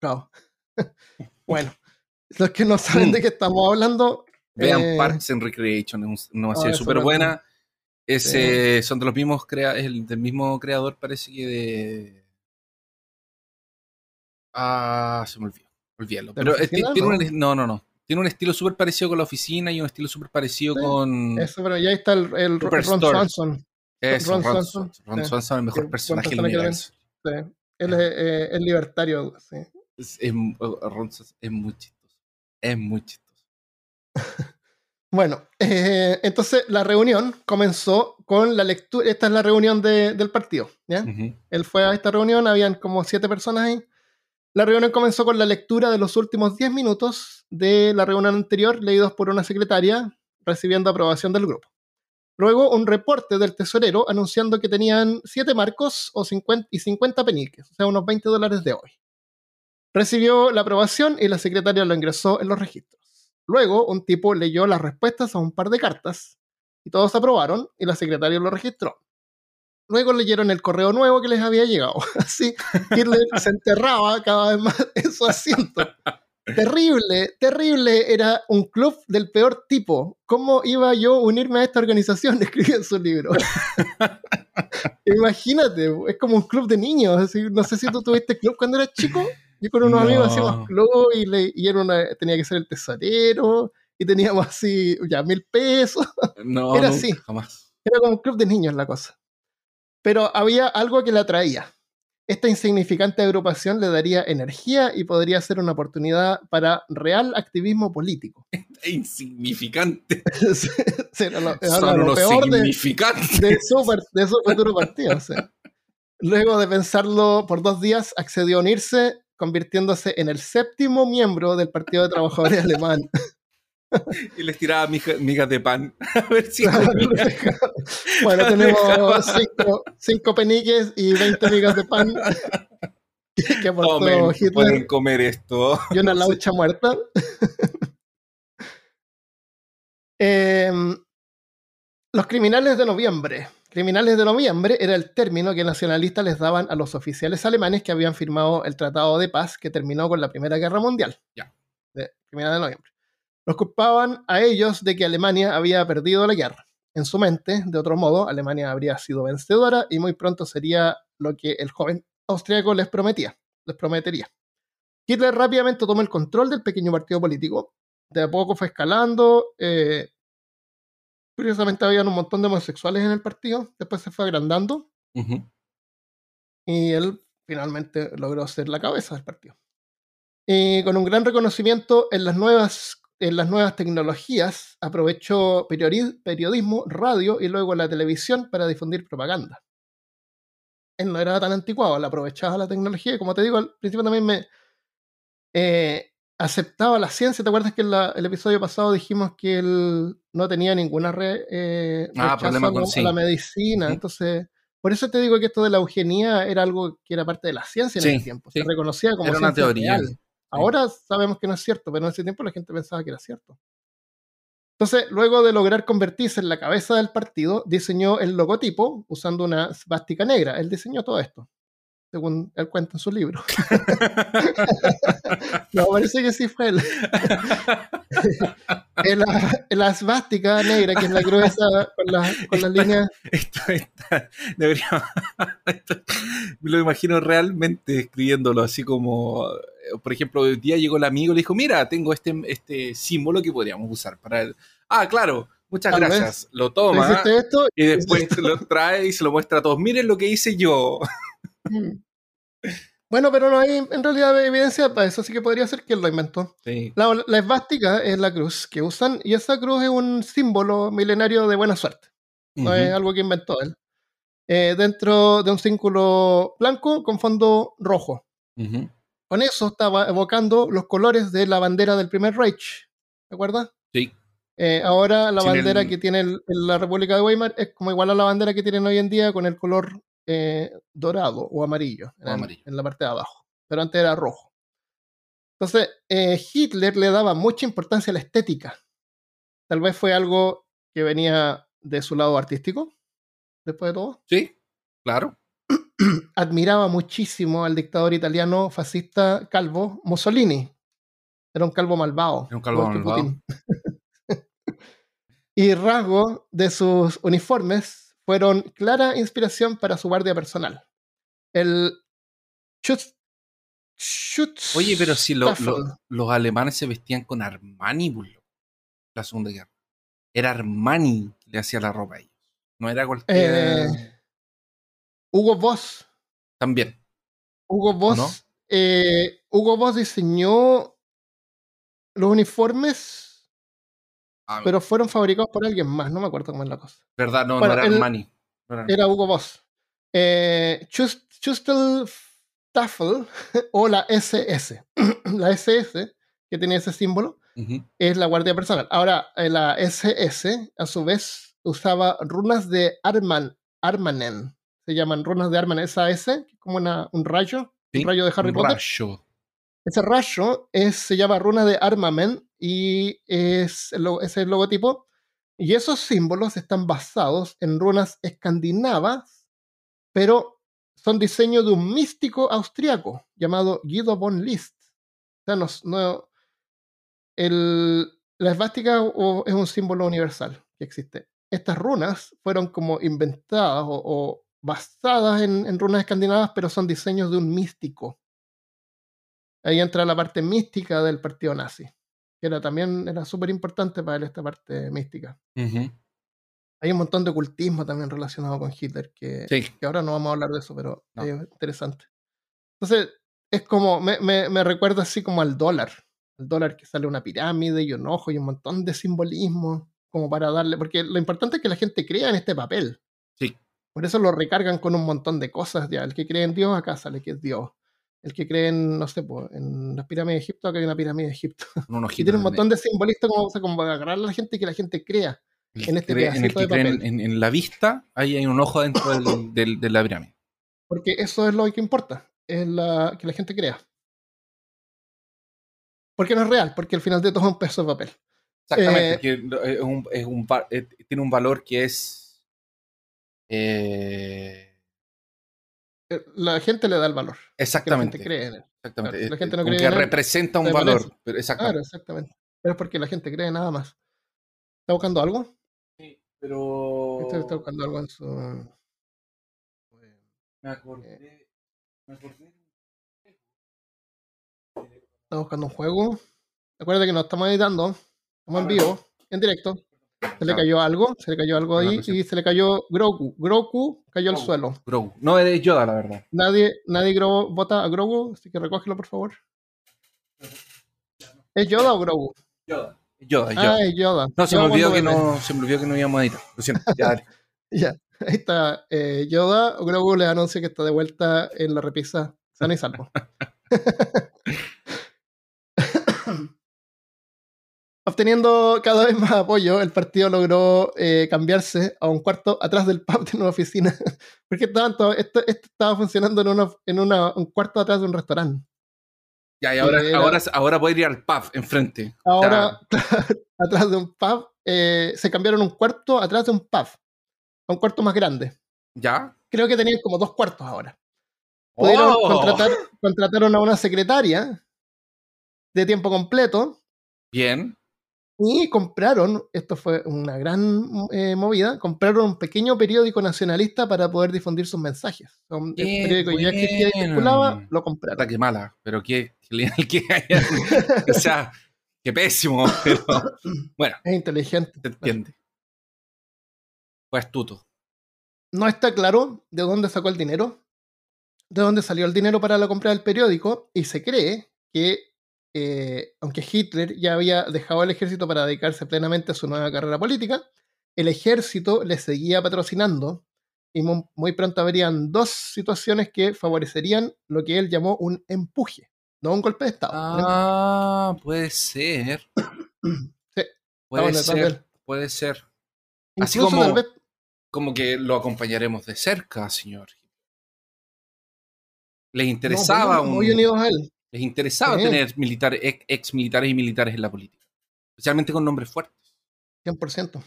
S1: Claro. *laughs* bueno, *laughs* los que no saben de qué estamos hablando,
S2: Vean
S1: eh,
S2: Parks and Recreation, es un- una
S1: Ah,
S2: serie súper buena. Ese, Son de los mismos crea es el del mismo creador, parece que de. Ah, se me olvidó. Olvídalo.
S1: ¿De la
S2: Pero es
S1: oficina?
S2: tiene
S1: No.
S2: un, no, no, no. Tiene un estilo súper parecido con la oficina y un estilo súper parecido
S1: Sí,
S2: con.
S1: eso, pero ya está el, el Ron. Swanson.
S2: Eso,
S1: Ron
S2: Ron,
S1: Swanson.
S2: Ron
S1: sí.
S2: Swanson, el mejor personaje del universo.
S1: sí. Él es, eh, es libertario, sí.
S2: Es, es- Ron Swanson es muy chistoso. Es muy chistoso. *laughs*
S1: Bueno, eh, entonces la reunión comenzó con la lectura. Esta es la reunión de- del partido. ¿ya?
S2: Ujú.
S1: Él fue a esta reunión, habían como siete personas ahí. La reunión comenzó con la lectura de los últimos 10 minutos de la reunión anterior, leídos por una secretaria, recibiendo aprobación del grupo. Luego, un reporte del tesorero anunciando que tenían 7 marcos o 50, y 50 peniques, o sea, unos 20 dólares de hoy. Recibió la aprobación y la secretaria lo ingresó en los registros. Luego, un tipo leyó las respuestas a un par de cartas y todos aprobaron y la secretaria lo registró. Luego leyeron el correo nuevo que les había llegado. *laughs* Así, Hitler se enterraba cada vez más en su asiento. Terrible, terrible. Era un club del peor tipo. ¿Cómo iba yo a unirme a esta organización? *laughs* Escribió en su libro. *laughs* Imagínate, es como un club de niños. No sé si tú tuviste club cuando eras chico. Yo con unos
S2: No.
S1: amigos hacíamos club y, le, y era una- tenía que ser el tesorero y teníamos así ya mil pesos.
S2: No,
S1: Era
S2: nunca,
S1: así.
S2: jamás.
S1: Era como un club de niños la cosa. Pero había algo que la atraía. Esta insignificante agrupación le daría energía y podría ser una oportunidad para real activismo político. *laughs*
S2: Insignificante. *laughs*
S1: Era lo,
S2: Son
S1: lo peor de, de su, de su futuro partido. o sea. Luego de pensarlo por dos días, accedió a unirse, convirtiéndose en el séptimo miembro del Partido de Trabajadores *laughs* Alemán.
S2: Y les tiraba migas de pan. *laughs* A ver si *laughs*
S1: bueno, tenemos cinco, cinco peniques y 20 migas de pan que, aportó Hitler
S2: pueden comer esto.
S1: y una laucha muerta. Em, los criminales de noviembre. Criminales de noviembre era el término que nacionalistas les daban a los oficiales alemanes que habían firmado el Tratado de Paz que terminó con la Primera Guerra Mundial.
S2: Ya.
S1: De criminales de noviembre. Los culpaban a ellos de que Alemania había perdido la guerra. En su mente, de otro modo, Alemania habría sido vencedora y muy pronto sería lo que el joven austriaco les prometía, les prometería. Hitler rápidamente tomó el control del pequeño partido político. De a poco fue escalando. eh, curiosamente habían un montón de homosexuales en el partido. Después se fue agrandando y él finalmente logró ser la cabeza del partido. Y con un gran reconocimiento en las nuevas, en las nuevas tecnologías, aprovechó periodi- periodismo, radio y luego la televisión para difundir propaganda. Él no era tan anticuado, él aprovechaba la tecnología y como te digo, al principio también me eh, aceptaba la ciencia. ¿Te acuerdas que en la- el episodio pasado dijimos que él no tenía ninguna re- eh,
S2: Ah, problema con-
S1: la-
S2: sí.
S1: la medicina? Entonces, por eso te digo que esto de la eugenía era algo que era parte de la ciencia en
S2: Sí,
S1: ese tiempo. Se
S2: sí.
S1: reconocía como
S2: Era una teoría.
S1: real. Ahora sabemos que no es cierto, pero en ese tiempo la gente pensaba que era cierto. Entonces, luego de lograr convertirse en la cabeza del partido, diseñó el logotipo usando una svástica negra. Él diseñó todo esto, según él cuenta en su libro. *laughs* no, parece que sí fue él. *laughs* En la, en la svástica negra, que es la cruz esa con, la- con las líneas.
S2: Esto está. Debería. *laughs* esto- me lo imagino realmente escribiéndolo así como. eh, Por ejemplo, hoy día llegó el amigo y le dijo: Mira, tengo este, este símbolo que podríamos usar para el. Ah, claro, muchas
S1: Tal
S2: gracias. Lo
S1: ¿Tú
S2: toma
S1: esto?
S2: y después lo trae y se lo muestra a todos. Miren lo que hice yo.
S1: Mm. Bueno, pero no hay en realidad evidencia para eso, así que podría ser que él lo inventó.
S2: Sí.
S1: La, la esvástica es la cruz que usan y esa cruz es un símbolo milenario de buena suerte. No es algo que inventó él. Eh, dentro de un círculo blanco con fondo rojo. Con eso estaba evocando los colores de la bandera del primer Reich. ¿Te acuerdas?
S2: Sí.
S1: Eh, ahora la
S2: Sin
S1: bandera
S2: el-
S1: que tiene el- la República de Weimar es como igual a la bandera que tienen hoy en día con el color eh, dorado o amarillo, en,
S2: amarillo.
S1: en la parte de abajo. Pero antes era rojo. Entonces, eh, Hitler le daba mucha importancia a la estética. Tal vez fue algo que venía de su lado artístico, después de todo.
S2: Sí, claro. *clears throat*
S1: Admiraba muchísimo al dictador italiano fascista calvo Mussolini. Era un calvo malvado.
S2: Era un calvo malvado. *laughs*
S1: Y rasgos de sus uniformes fueron clara inspiración para su guardia personal. El Schutz, Schutz
S2: Oye, pero si lo-
S1: Staffel.
S2: lo- los alemanes se vestían con Armani, bullo, la Segunda Guerra. Era Armani que le hacía la ropa a ellos. No era cualquier.
S1: Eh, Hugo Boss.
S2: También.
S1: Hugo Boss.
S2: no?
S1: eh, Hugo Boss diseñó los uniformes,
S2: Ah,
S1: pero fueron fabricados por alguien más. No me acuerdo cómo es la cosa.
S2: verdad, no,
S1: bueno,
S2: no era
S1: el-
S2: Armani. No era-
S1: Era Hugo Boss. Eh, Schustel Staffel *laughs* o la SS. *clears throat* la SS, que tenía ese símbolo,
S2: Ujú.
S1: es la guardia personal. Ahora, eh, la SS, a su vez, usaba runas de Arman, Armanen. Se llaman runas de Armanen. Esa S, como una- un rayo,
S2: Sí,
S1: un rayo de Harry
S2: un
S1: Potter.
S2: rayo.
S1: Ese rayo es, se llama runa de Armamen y es ese es el logotipo. Y esos símbolos están basados en runas escandinavas, pero son diseño de un místico austriaco llamado Guido von List. O sea, no, el, la esvástica es un símbolo universal que existe. Estas runas fueron como inventadas o, o basadas en runas escandinavas, pero son diseños de un místico. Ahí entra la parte mística del partido nazi, que era también era súper importante para él esta parte mística. Hay un montón de ocultismo también relacionado con Hitler, que,
S2: Sí.
S1: que ahora no vamos a hablar de eso, pero
S2: No.
S1: es interesante. Entonces, es como, me, me, me recuerda así como al dólar. El dólar que sale una pirámide y un ojo y un montón de simbolismo, como para darle, porque lo importante es que la gente crea en este papel.
S2: Sí.
S1: Por eso lo recargan con un montón de cosas ya. El que cree en Dios, acá sale que es Dios. El que cree en, no sé, pues, en las pirámides de Egipto, acá hay una pirámide de Egipto. *laughs* Y tiene un montón de simbolistas como, o sea, como agarrar a la gente y que la gente crea.
S2: El
S1: en este
S2: cree- en el
S1: pedacito
S2: que
S1: de
S2: creen
S1: papel.
S2: en, en la vista, ahí hay un ojo dentro del- *laughs* del- de la pirámide.
S1: Porque eso es lo que importa, es la, que la gente crea. Porque no es real, porque al final de todo es un peso de papel.
S2: Exactamente,
S1: Eh,
S2: que lo- es un, es un va- eh, tiene un valor que es. Eh,
S1: La gente le da el valor. Que la
S2: exactamente.
S1: gente cree en él.
S2: exactamente.
S1: La
S2: eh,
S1: gente no
S2: como
S1: cree
S2: que
S1: en él,
S2: representa un valor. Pero exactamente.
S1: Claro, exactamente. Pero es porque la gente cree nada más. ¿Está buscando algo?
S2: Sí, pero.
S1: Este está buscando algo en su.
S2: Me acordé. Me acordé.
S1: Está buscando un juego. Acuérdate que no estamos editando. Estamos en vivo, en directo. Se le cayó algo, se le cayó algo ahí y se le cayó Grogu. Grogu cayó al
S2: Grogu.
S1: suelo.
S2: Grogu. No eres Yoda, la verdad.
S1: Nadie, nadie Grogu, vota a Grogu, así que recógelo por favor. ¿Es Yoda o Grogu?
S2: Yoda. Yoda, Yoda.
S1: Ah, es Yoda.
S2: no, se me
S1: Yoda
S2: olvidó que no, se me olvidó que no íbamos a editar. Lo siento. Ya, dale.
S1: bebé. *laughs* Ya, ahí está. eh, Yoda, Grogu le anuncia que está de vuelta en la repisa, sano y salvo. *laughs* Obteniendo cada vez más apoyo, el partido logró eh, cambiarse a un cuarto atrás del pub de una oficina. *laughs* Porque todo- esto, esto estaba funcionando en, una, en una- un cuarto atrás de un restaurante.
S2: Ya, y ahora,
S1: Era-
S2: ahora, ahora puede ir al pub enfrente.
S1: Ahora, *laughs* atrás de un pub, eh, se cambiaron un cuarto atrás de un pub. A un cuarto más grande.
S2: ¿Ya?
S1: Creo que tenían como dos cuartos ahora. Pudieron
S2: ¡Oh!
S1: contratar, contrataron a una secretaria de tiempo completo
S2: Bien.
S1: Y compraron, esto fue una gran eh, movida, compraron un pequeño periódico nacionalista para poder difundir sus mensajes. Un- periódico ya existía y
S2: bueno.
S1: circulaba, lo compraron.
S2: qué mala, pero qué genial que haya. *laughs* o sea, qué pésimo, pero *coughs* bueno,
S1: Es inteligente.
S2: se entiende. Fue astuto.
S1: No está claro de dónde sacó el dinero, de dónde salió el dinero para la compra del periódico, y se cree que, eh, aunque Hitler ya había dejado el ejército para dedicarse plenamente a su nueva carrera política, el ejército le seguía patrocinando y mu- muy pronto habrían dos situaciones que favorecerían lo que él llamó un empuje, no un golpe de Estado.
S2: Ah, puede ser. *clears throat*
S1: Sí,
S2: Puede ser, puede ser. Así
S1: Incluso
S2: como-
S1: vez
S2: Como que lo acompañaremos de cerca, señor. Les
S1: no,
S2: interesaba,
S1: muy,
S2: un-
S1: muy unidos a él.
S2: Les interesaba
S1: Sí.
S2: tener militares, ex, ex militares y militares en la política. Especialmente con nombres fuertes.
S1: 100%.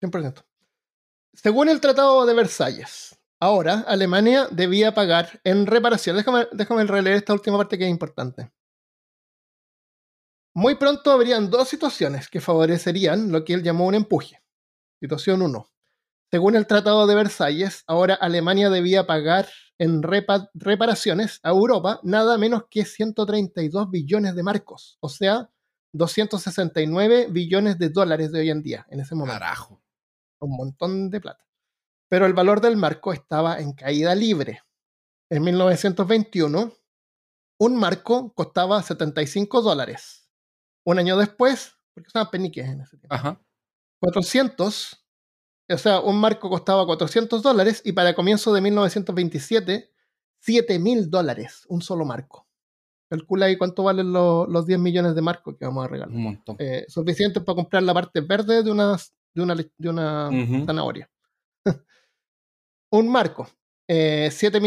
S1: 100%. Según el Tratado de Versalles, ahora Alemania debía pagar en reparación. Déjame, déjame releer esta última parte que es importante. Muy pronto habrían dos situaciones que favorecerían lo que él llamó un empuje. Situación 1. Según el Tratado de Versalles, ahora Alemania debía pagar en repa- reparaciones a Europa nada menos que 132 billones de marcos, o sea, 269 billones de dólares de hoy en día, en ese momento
S2: Carajo.
S1: un montón de plata. Pero el valor del marco estaba en caída libre. En 1921, un marco costaba 75 dólares. Un año después, porque usaban peniques en ese tiempo,
S2: Ajá.
S1: 400, o sea, un marco costaba 400 dólares y para comienzo de 1927, 7 mil dólares, un solo marco. Calcula ahí cuánto valen lo- los 10 millones de marcos que vamos a regalar.
S2: Un montón.
S1: Eh, suficiente para comprar la parte verde de una, de una, de una zanahoria. *laughs* un marco, 7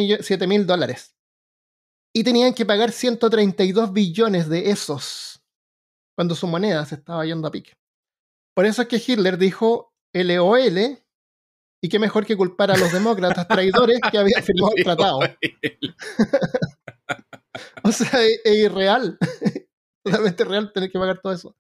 S1: mil dólares. Y tenían que pagar 132 billones de esos cuando su moneda se estaba yendo a pique. Por eso es que Hitler dijo LOL, y qué mejor que culpar a los demócratas traidores que habían *laughs* firmado el tratado. *laughs* o sea, es, es irreal, *laughs* totalmente real tener que pagar todo eso.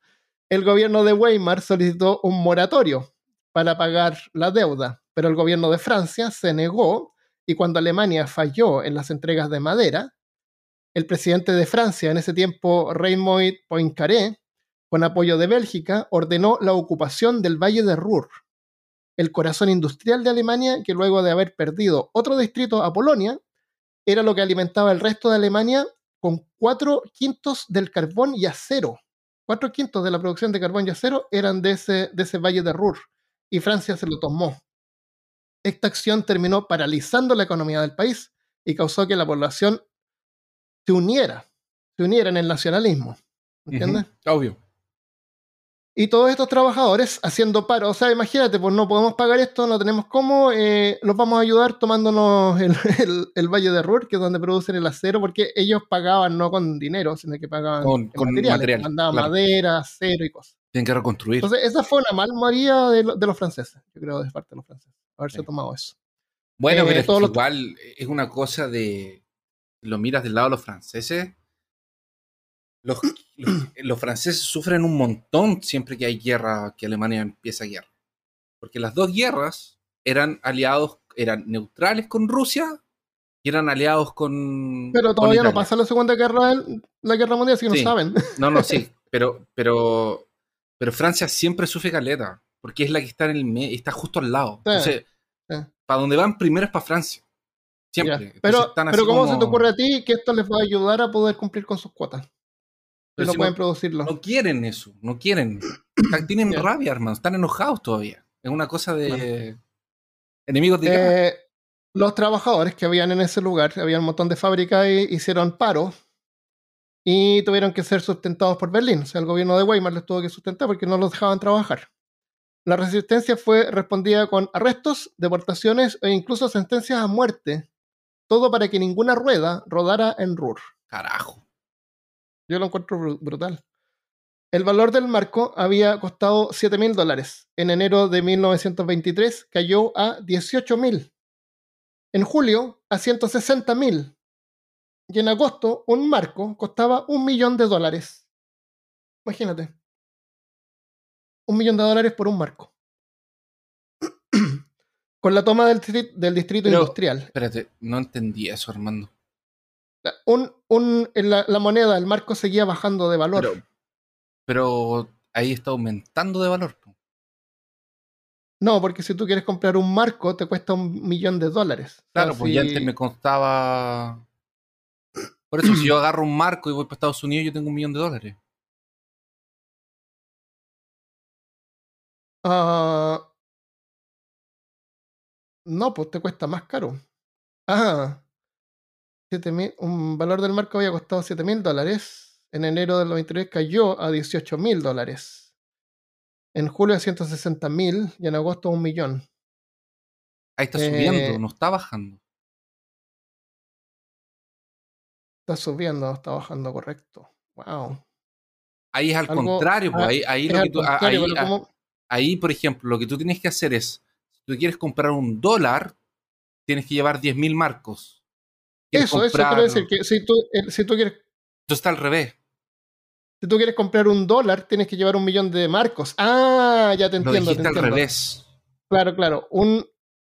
S1: El gobierno de Weimar solicitó un moratorio para pagar la deuda, pero el gobierno de Francia se negó y cuando Alemania falló en las entregas de madera, el presidente de Francia en ese tiempo, Raymond Poincaré, con apoyo de Bélgica, ordenó la ocupación del Valle de Ruhr, el corazón industrial de Alemania, que luego de haber perdido otro distrito a Polonia, era lo que alimentaba el resto de Alemania con cuatro quintos del carbón y acero. Cuatro quintos de la producción de carbón y acero eran de ese, de ese Valle de Ruhr, y Francia se lo tomó. Esta acción terminó paralizando la economía del país y causó que la población se uniera, se uniera en el nacionalismo. ¿Entiendes?
S2: Obvio.
S1: Y todos estos trabajadores haciendo paro, o sea, imagínate, pues no podemos pagar esto, no tenemos cómo, eh, los vamos a ayudar tomándonos el, *laughs* el, el, Valle de Ruhr, que es donde producen el acero, porque ellos pagaban no con dinero, sino que pagaban
S2: con, con materiales, material,
S1: mandaban
S2: claro.
S1: madera, acero y cosas.
S2: Tienen que reconstruir.
S1: Entonces, esa fue una malmaría de, de, los franceses, yo creo, de parte de los franceses, haberse sí. tomado eso.
S2: Bueno, eh, pero es igual es una cosa de, lo miras del lado de los franceses, los, los, *clears throat* los, franceses sufren un montón siempre que hay guerra, que Alemania empieza guerra. Porque las dos guerras eran aliados, eran neutrales con Rusia y eran aliados con.
S1: Pero todavía con no pasa la Segunda Guerra, la Guerra Mundial, si
S2: sí.
S1: no saben.
S2: No, no, sí. *laughs* Pero, pero, pero Francia siempre sufre caleta, porque es la que está en el está justo al lado. Sí, Entonces, sí. para donde van primero es para Francia. Siempre.
S1: Pero, pero ¿cómo como... se te ocurre a ti que esto les va a ayudar a poder cumplir con sus cuotas? Pero no si pueden producirlo.
S2: No quieren eso, no quieren. *coughs* Tienen yeah. rabia, hermano, están enojados todavía. Es una cosa de bueno. enemigos de
S1: eh, Los trabajadores que habían en ese lugar, había un montón de fábricas y hicieron paro y tuvieron que ser sustentados por Berlín. O sea, el gobierno de Weimar les tuvo que sustentar porque no los dejaban trabajar. La resistencia fue respondida con arrestos, deportaciones e incluso sentencias a muerte. Todo para que ninguna rueda rodara en Ruhr.
S2: Carajo.
S1: Yo lo encuentro br brutal. El valor del marco había costado 7 mil dólares. En enero de 1923 cayó a 18 mil. En julio a 160 mil. Y en agosto un marco costaba un millón de dólares. Imagínate. Un millón de dólares por un marco. *clears throat* Con la toma del, del distrito
S2: Pero,
S1: industrial.
S2: Espérate, no entendí eso, Armando
S1: un, un, la, la, moneda, el marco seguía bajando de valor.
S2: Pero, pero, ahí está aumentando de valor.
S1: No, porque si tú quieres comprar un marco, te cuesta un millón de dólares.
S2: Claro, o sea, pues si... ya antes me costaba. Por eso, si yo agarro un marco y voy para Estados Unidos, yo tengo un millón de dólares.
S1: Uh... No, pues te cuesta más caro. Ah, 7 mil, un valor del marco había costado 7 mil dólares. En enero del 93 cayó a 18 mil dólares. En julio a 160 mil y en agosto a un millón.
S2: Ahí está eh, subiendo, no está bajando.
S1: Está subiendo, no está bajando, correcto. Wow.
S2: Ahí es al Algo, contrario, pues, ahí, ahí, lo que tú, ahí, como... ahí, por ejemplo, lo que tú tienes que hacer es, si tú quieres comprar un dólar, tienes que llevar 10 mil marcos.
S1: Eso, comprar... eso quiero decir, que si tú, eh, si tú quieres...
S2: Esto está al revés.
S1: Si tú quieres comprar un dólar, tienes que llevar un millón de marcos. Ah, ya te entiendo.
S2: Lo dijiste
S1: te entiendo.
S2: al revés.
S1: Claro, claro. Un,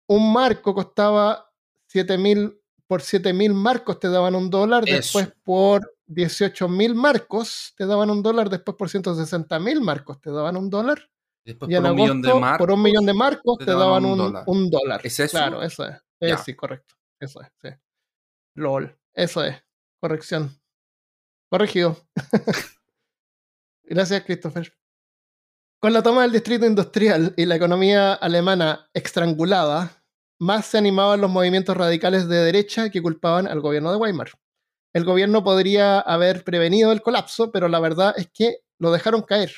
S1: un marco costaba 7 mil, por 7 mil marcos te daban un dólar, eso. después por 18 mil marcos te daban un dólar, después por 160 mil marcos te daban un dólar.
S2: Después y por, un agosto, millón de marcos,
S1: por un millón de marcos te, te daban, daban un, un, dólar. un, dólar.
S2: ¿Es eso?
S1: Claro, eso es. es sí, correcto. Eso es, sí. LOL. Eso es. Corrección. Corregido. *laughs* Gracias, Christopher. Con la toma del distrito industrial y la economía alemana estrangulada, más se animaban los movimientos radicales de derecha que culpaban al gobierno de Weimar. El gobierno podría haber prevenido el colapso, pero la verdad es que lo dejaron caer.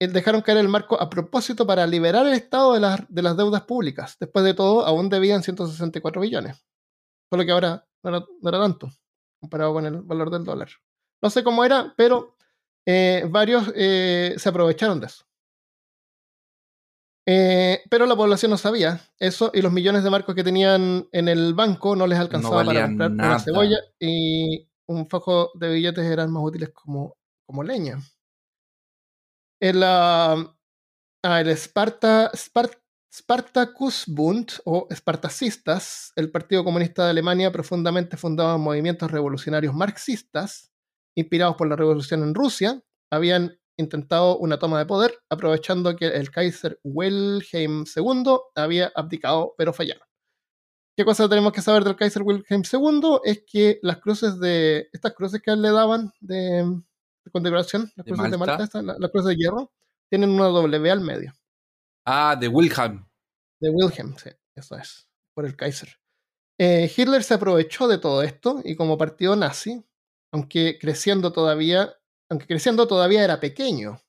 S1: Dejaron caer el marco a propósito para liberar el Estado de las, de las deudas públicas. Después de todo, aún debían 164 billones. Solo que ahora no era, no era, tanto comparado con el valor del dólar. No sé cómo era, pero eh, varios eh, se aprovecharon de eso. Eh, pero la población no sabía eso y los millones de marcos que tenían en el banco no les alcanzaba para comprar una cebolla y un fajo de billetes eran más útiles como, como leña. El, ah, el Sparta, Spart- Spartacusbund o Espartacistas, el Partido Comunista de Alemania profundamente fundado en movimientos revolucionarios marxistas, inspirados por la revolución en Rusia, habían intentado una toma de poder aprovechando que el Kaiser Wilhelm II había abdicado, pero fallaron. ¿Qué cosa tenemos que saber del Kaiser Wilhelm II? Es que las cruces de. Estas cruces que le daban de, de condecoración, las
S2: De
S1: cruces de
S2: Malta.
S1: Malta, estas, la- las cruces de hierro, tienen una W al medio.
S2: Ah, de Wilhelm.
S1: De Wilhelm, sí, eso es, por el Kaiser. Eh, Hitler se aprovechó de todo esto y como partido nazi, aunque creciendo todavía, aunque creciendo todavía era pequeño,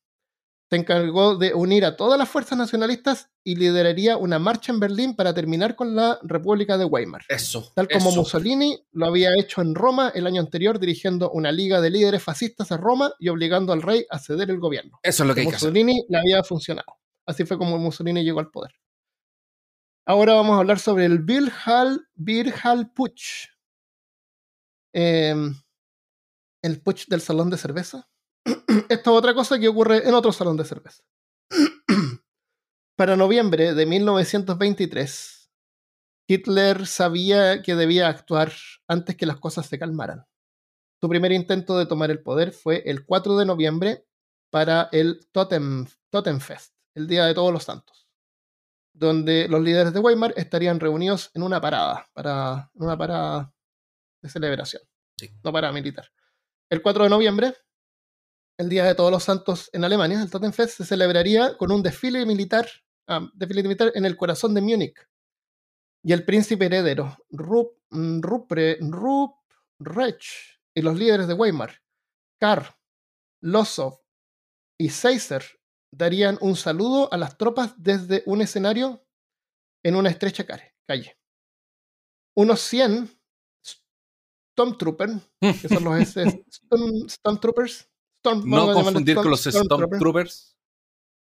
S1: se encargó de unir a todas las fuerzas nacionalistas y lideraría una marcha en Berlín para terminar con la República de Weimar.
S2: Eso.
S1: Tal como
S2: eso.
S1: Mussolini lo había hecho en Roma el año anterior, dirigiendo una liga de líderes fascistas a Roma y obligando al rey a ceder el gobierno.
S2: Eso es lo que hay que hacer.
S1: Mussolini le había funcionado. Así fue como Mussolini llegó al poder. Ahora vamos a hablar sobre el Birhal, Putsch. Em, el Putsch del salón de cerveza. *clears throat* Esta es otra cosa que ocurre en otro salón de cerveza. *clears throat* Para noviembre de 1923, Hitler sabía que debía actuar antes que las cosas se calmaran. Su primer intento de tomar el poder fue el 4 de noviembre para el Totem, Totemfest, el Día de Todos los Santos, donde los líderes de Weimar estarían reunidos en una parada, para, una parada de celebración,
S2: Sí.
S1: no para militar. El 4 de noviembre, el Día de Todos los Santos en Alemania, el Totemfest, se celebraría con un desfile militar, desfile militar en el corazón de Múnich. Y el príncipe heredero, Rup, mm, Rupre, Ruprecht, y los líderes de Weimar, Karl, Lossow y Seiser, darían un saludo a las tropas desde un escenario en una estrecha calle. Unos 100 Stormtroopers, que son los *laughs* Storm- Stormtroopers, Storm-
S2: No confundir
S1: Storm-
S2: con los
S1: Stormtroopers.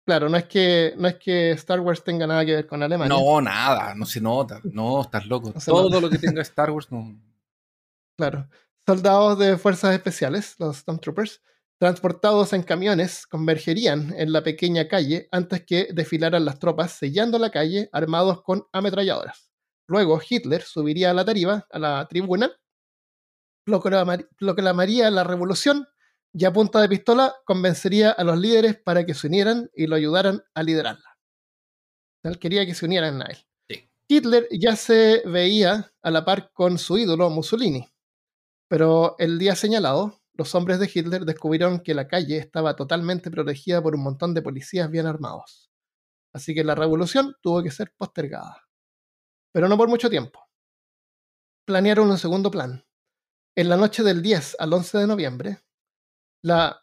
S1: Claro, no es, que, no es que Star Wars tenga nada que ver con Alemania.
S2: No, nada, no se nota. No, estás loco.
S1: No
S2: Todo
S1: nota.
S2: lo que tenga Star Wars no.
S1: Claro. Soldados de fuerzas especiales, los Stormtroopers, transportados en camiones, convergerían en la pequeña calle antes que desfilaran las tropas, sellando la calle armados con ametralladoras. Luego Hitler subiría a la tarifa, a la tribuna, proclamar- proclamaría la revolución y a punta de pistola convencería a los líderes para que se unieran y lo ayudaran a liderarla. Él quería que se unieran a él.
S2: Sí.
S1: Hitler ya se veía a la par con su ídolo Mussolini, pero el día señalado, los hombres de Hitler descubrieron que la calle estaba totalmente protegida por un montón de policías bien armados. Así que la revolución tuvo que ser postergada. Pero no por mucho tiempo. Planearon un segundo plan. En la noche del 10 al 11 de noviembre, la...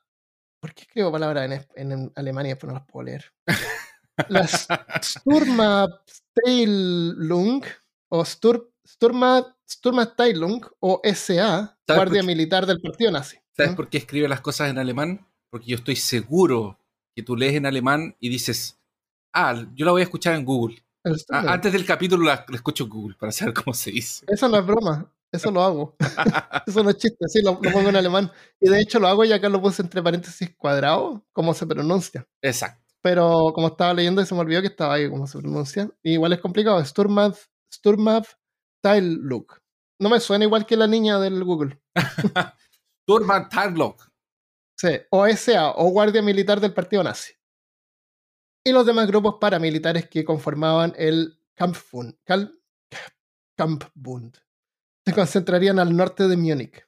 S1: ¿Por qué escribo palabras en, en Alemania pero no las puedo leer? *laughs* Las Sturmabteilung o Stur, Sturma, Sturmabteilung o SA,
S2: ¿Sabes
S1: Guardia? Militar del Partido Nazi.
S2: ¿Sabes
S1: ¿Mm?
S2: por qué escribe las cosas en alemán? Porque yo estoy seguro que tú lees en alemán y dices, ah, yo la voy a escuchar en Google. Ah, antes del capítulo la, la escucho en Google para saber cómo se dice.
S1: Eso no es broma, eso lo hago. *laughs* Eso no es chiste, sí, lo, lo pongo en alemán. Y de hecho lo hago y acá lo puse entre paréntesis cuadrado, como se pronuncia.
S2: Exacto.
S1: Pero como estaba leyendo y se me olvidó que estaba ahí como se pronuncia. Y igual es complicado. Sturmav, Sturmav Teilung. No me suena igual que la niña del Google. *laughs*
S2: Turban Taglock.
S1: Sí, OSA o Guardia Militar del Partido Nazi. Y los demás grupos paramilitares que conformaban el Kampfbund, se concentrarían al norte de Múnich.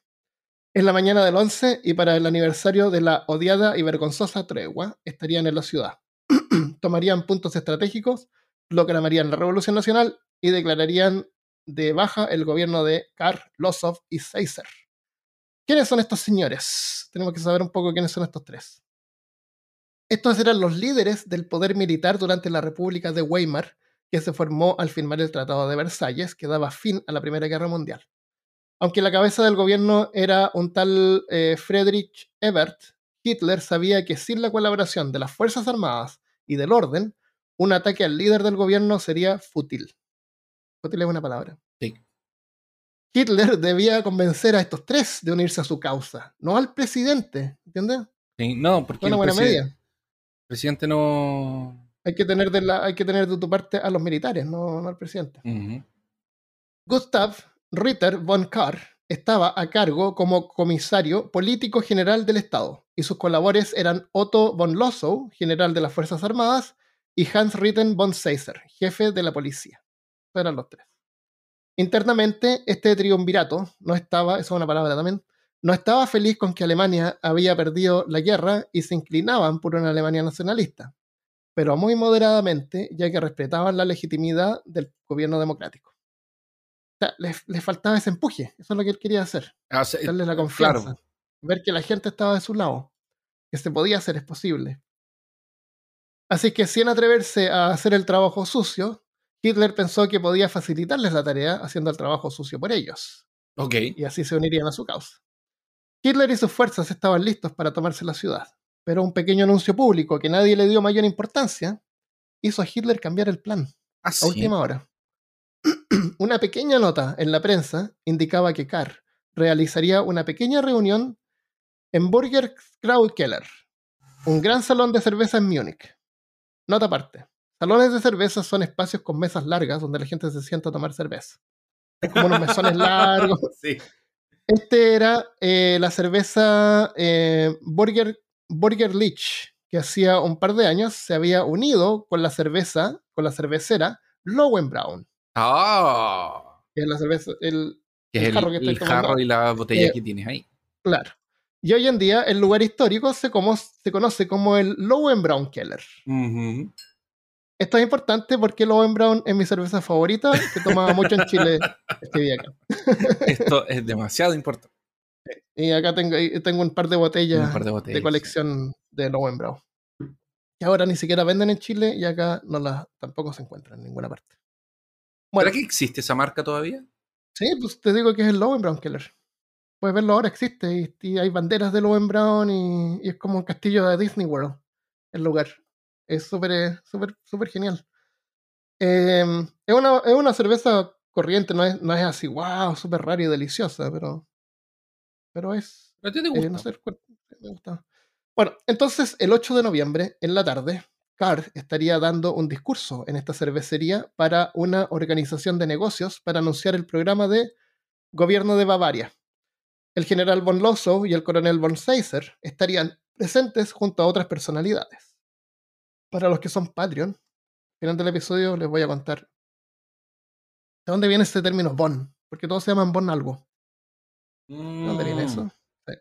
S1: En la mañana del 11 y para el aniversario de la odiada y vergonzosa tregua, estarían en la ciudad. *clears throat* Tomarían puntos estratégicos, proclamarían la Revolución Nacional y declararían de baja el gobierno de Karl Lossow y Seiser. ¿Quiénes son estos señores? Tenemos que saber un poco quiénes son estos tres. Estos eran los líderes del poder militar durante la República de Weimar, que se formó al firmar el Tratado de Versalles, que daba fin a la Primera Guerra Mundial. Aunque la cabeza del gobierno era un tal eh, Friedrich Ebert, Hitler sabía que sin la colaboración de las Fuerzas Armadas y del orden, un ataque al líder del gobierno sería fútil. Fútil es una palabra.
S2: Sí.
S1: Hitler debía convencer a estos tres de unirse a su causa, no al presidente, ¿entiendes?
S2: Sí, No, porque
S1: Una buena media.
S2: presidente no.
S1: Hay que, tener de la, hay que tener de tu parte a los militares, no, no al presidente. Gustav Ritter von Kahr estaba a cargo como comisario político general del Estado, y sus colaboradores eran Otto von Lossow, general de las Fuerzas Armadas, y Hans Ritten von Seiser, jefe de la policía. Eran los tres. Internamente, este triunvirato no estaba, eso es una palabra también, no estaba feliz con que Alemania había perdido la guerra y se inclinaban por una Alemania nacionalista, pero muy moderadamente, ya que respetaban la legitimidad del gobierno democrático. O sea, les, les faltaba ese empuje, eso es lo que él quería hacer,
S2: Ah,
S1: darles la
S2: claro.
S1: confianza, ver que la gente estaba de su lado, que se podía hacer, es posible. Así que sin atreverse a hacer el trabajo sucio, Hitler pensó que podía facilitarles la tarea haciendo el trabajo sucio por ellos,
S2: Ok.
S1: y así se unirían a su causa. Hitler y sus fuerzas estaban listos para tomarse la ciudad, pero un pequeño anuncio público que nadie le dio mayor importancia hizo a Hitler cambiar el plan
S2: Ah,
S1: a última hora. *clears throat* una pequeña nota en la prensa indicaba que Carr realizaría una pequeña reunión en Burger Keller, un gran salón de cerveza en Múnich. Nota aparte. Salones de cerveza son espacios con mesas largas donde la gente se sienta a tomar cerveza. Es como unos mesones largos. *laughs*
S2: Sí.
S1: Este era eh, la cerveza eh, Burger, Burger que hacía un par de años se había unido con la cerveza, con la cervecera Lowenbraun,
S2: Ah.
S1: que es la cerveza, el, El
S2: el,
S1: jarro que
S2: el jarro y la botella
S1: Eh,
S2: que tienes ahí.
S1: claro. Y hoy en día el lugar histórico se, como, se conoce como el Lowenbraun Keller.
S2: Ujú.
S1: Esto es importante porque Lowenbraun es mi cerveza favorita, que tomaba mucho en Chile este día acá.
S2: Esto es demasiado importante.
S1: Y acá tengo, tengo un par de botellas,
S2: par de botellas,
S1: de colección de Lowenbraun. Que ahora ni siquiera venden en Chile y acá no las, tampoco se encuentran en ninguna parte. Bueno,
S2: ¿Será que existe esa marca todavía?
S1: sí, pues te digo que es el Lowenbraun Keller. Puedes verlo ahora, existe. Y, y hay banderas de Lowenbraun y, y es como un castillo de Disney World el lugar. Es súper, eh, súper, súper genial. Eh, es, una, es una cerveza corriente, no es, no es así, wow, súper rara y deliciosa, pero, pero es,
S2: ¿A ti te
S1: Eh,
S2: gusta?
S1: no sé, cu- me gusta. Bueno, entonces el 8 de noviembre, en la tarde, Carr estaría dando un discurso en esta cervecería para una organización de negocios para anunciar el programa de gobierno de Bavaria. El general von Lossow y el coronel von Seiser estarían presentes junto a otras personalidades. Para los que son Patreon, al final del episodio les voy a contar de dónde viene este término von, porque todos se llaman von algo. ¿De dónde viene
S2: Mm.
S1: eso? Sí.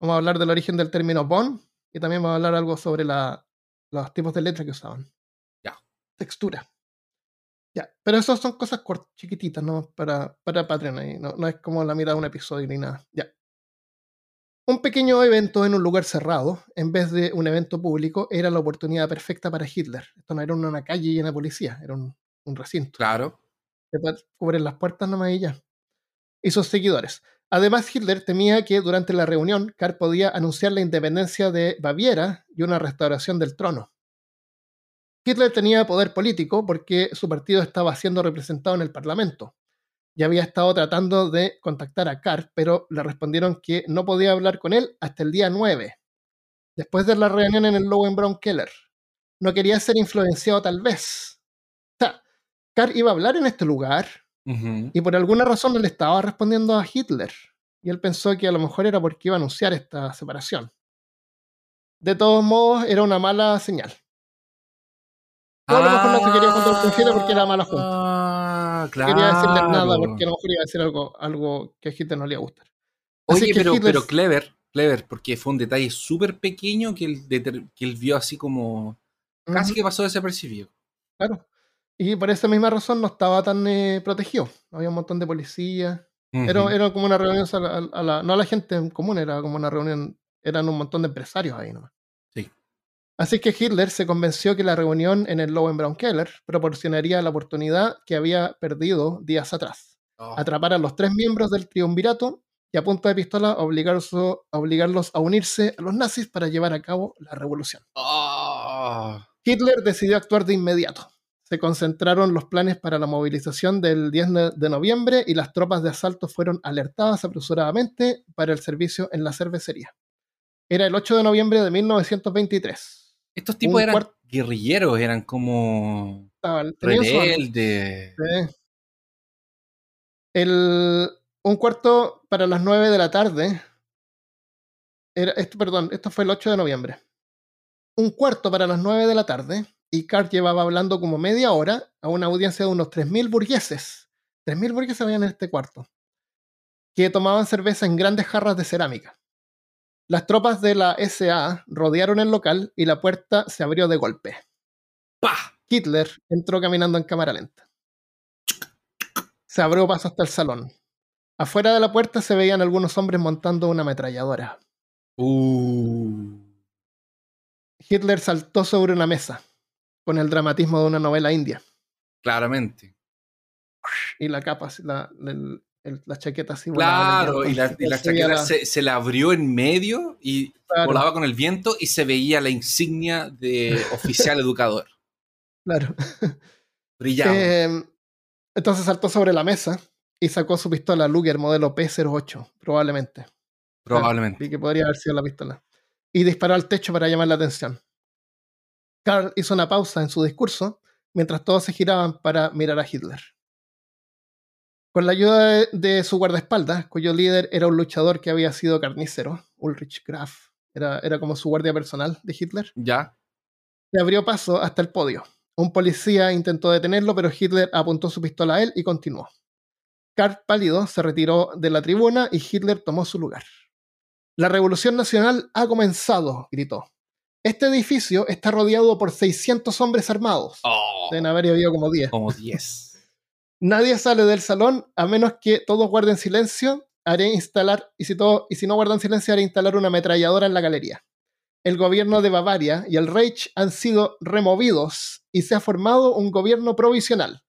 S1: Vamos a hablar del origen del término bond y también vamos a hablar algo sobre la- los tipos de letra que usaban.
S2: Ya.
S1: Textura. Ya, pero eso son cosas chiquititas, ¿no? Para, para Patreon ahí. No, no es como la mitad de un episodio ni nada. Ya. Un pequeño evento en un lugar cerrado, en vez de un evento público, era la oportunidad perfecta para Hitler. Esto no era una calle llena de policía, era un, un recinto
S2: Claro.
S1: cubrir las puertas nomás y ya. Y sus seguidores. Además, Hitler temía que durante la reunión Karl podía anunciar la independencia de Baviera y una restauración del trono. Hitler tenía poder político porque su partido estaba siendo representado en el Parlamento y había estado tratando de contactar a Karl, pero le respondieron que no podía hablar con él hasta el día 9, después de la reunión en el Lowenbraun Keller. No quería ser influenciado tal vez. O sea, Karl iba a hablar en este lugar, y por alguna razón no le estaba respondiendo a Hitler. Y él pensó que a lo mejor era porque iba a anunciar esta separación. De todos modos, era una mala señal. A lo mejor no se quería juntar con Hitler porque era mala junta.
S2: Ah,
S1: No quería decirle nada porque a lo mejor iba a decir algo, algo que a Hitler no le iba a gustar. Así
S2: Oye, pero,
S1: Hitler-
S2: pero clever, clever, porque fue un detalle súper pequeño que él, que él vio así como. Casi que pasó desapercibido.
S1: Claro. Y por esa misma razón no estaba tan eh, protegido. Había un montón de policías. Era,
S2: Ujú.
S1: era como una reunión, a la- a la- no a la gente en común, era como una reunión, eran un montón de empresarios ahí nomás.
S2: Sí.
S1: Así que Hitler se convenció que la reunión en el Lowenbraun Keller proporcionaría la oportunidad que había perdido días atrás.
S2: Oh,
S1: Atrapar a los tres miembros del triunvirato y a punta de pistola obligarlos, obligarlos a unirse a los nazis para llevar a cabo la revolución.
S2: Oh.
S1: Hitler decidió actuar de inmediato. Se concentraron los planes para la movilización del 10 de noviembre y las tropas de asalto fueron alertadas apresuradamente para el servicio en la cervecería. Era el 8 de noviembre de 1923.
S2: Estos tipos eran guerrilleros, eran como rebeldes.
S1: Sí. El, un cuarto para las 9 de la tarde. Era, esto, perdón, esto fue el 8 de noviembre. Un cuarto para las 9 de la tarde. Y Carr llevaba hablando como media hora a una audiencia de unos 3.000 burgueses. 3.000 burgueses habían en este cuarto. Que tomaban cerveza en grandes jarras de cerámica. Las tropas de la SA rodearon el local y la puerta se abrió de golpe.
S2: ¡Pah!
S1: Hitler entró caminando en cámara lenta. Se abrió paso hasta el salón. Afuera de la puerta se veían algunos hombres montando una ametralladora.
S2: Uh.
S1: Hitler saltó sobre una mesa, con el dramatismo de una novela india.
S2: Claramente.
S1: Y la capa, la, el- la chaqueta así
S2: Claro, y la, y chaqueta
S1: la-
S2: se, se la abrió en medio y
S1: claro,
S2: volaba con el viento y se veía la insignia de oficial *laughs* educador.
S1: claro.
S2: Brillaba.
S1: Eh, entonces saltó sobre la mesa y sacó su pistola Luger modelo P08, probablemente.
S2: probablemente.
S1: Y que podría haber sido la pistola. Y disparó al techo para llamar la atención. Karl hizo una pausa en su discurso mientras todos se giraban para mirar a Hitler. Con la ayuda de, de su guardaespaldas, cuyo líder era un luchador que había sido carnicero, Ulrich Graf, era, era como su guardia personal de Hitler,
S2: Ya.
S1: le abrió paso hasta el podio. Un policía intentó detenerlo, pero Hitler apuntó su pistola a él y continuó. Karl, pálido, se retiró de la tribuna y Hitler tomó su lugar. La revolución nacional ha comenzado, gritó. Este edificio está rodeado por 600 hombres armados.
S2: Oh,
S1: Deben haber habido como 10.
S2: como 10.
S1: Nadie sale del salón a menos que todos guarden silencio. Haré instalar, y si, todo, y si no guardan silencio, haré instalar una ametralladora en la galería. El gobierno de Bavaria y el Reich han sido removidos y se ha formado un gobierno provisional.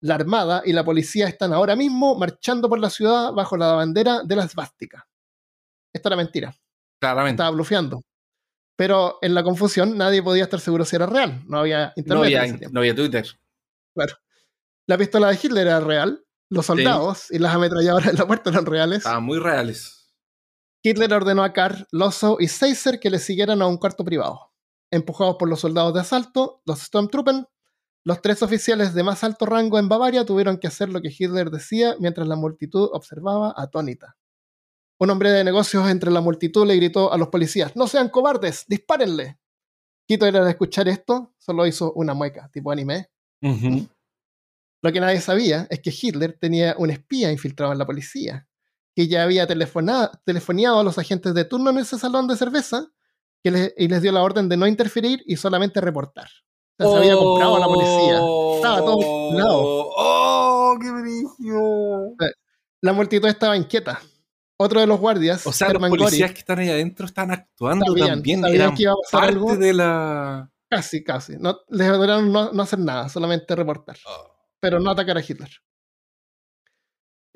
S1: La armada y la policía están ahora mismo marchando por la ciudad bajo la bandera de la esvástica. Esta era mentira,
S2: Claramente.
S1: estaba blufeando. Pero en la confusión nadie podía estar seguro si era real. No había internet
S2: No
S1: en
S2: había,
S1: ese
S2: no había Twitter.
S1: La pistola de Hitler era real, los soldados y las ametralladoras en la puerta eran reales.
S2: Estaban muy reales.
S1: Hitler ordenó a Karl, Lossow y Seiser que le siguieran a un cuarto privado. Empujados por los soldados de asalto, los Stormtrooper, los tres oficiales de más alto rango en Bavaria tuvieron que hacer lo que Hitler decía mientras la multitud observaba atónita. Un hombre de negocios entre la multitud le gritó a los policías: ¡No sean cobardes! ¡Dispárenle! Hitler al escuchar esto solo hizo una mueca, tipo anime. Lo que nadie sabía es que Hitler tenía un espía infiltrado en la policía, que ya había telefoniado a los agentes de turno en ese salón de cerveza que les- y les dio la orden de no interferir y solamente reportar. O sea, se había comprado a la policía. Estaba todo calculado.
S2: ¡Oh, qué brillo!
S1: La multitud estaba inquieta. Otro de los guardias,
S2: O sea, los
S1: Hermann
S2: policías
S1: Göring,
S2: que están ahí adentro están actuando
S1: Sabían,
S2: también.
S1: sabían
S2: Eran
S1: que iba a pasar
S2: parte
S1: algo.
S2: de la.
S1: casi, casi. No, les ordenaron no, no hacer nada, solamente reportar. Pero no atacar a Hitler.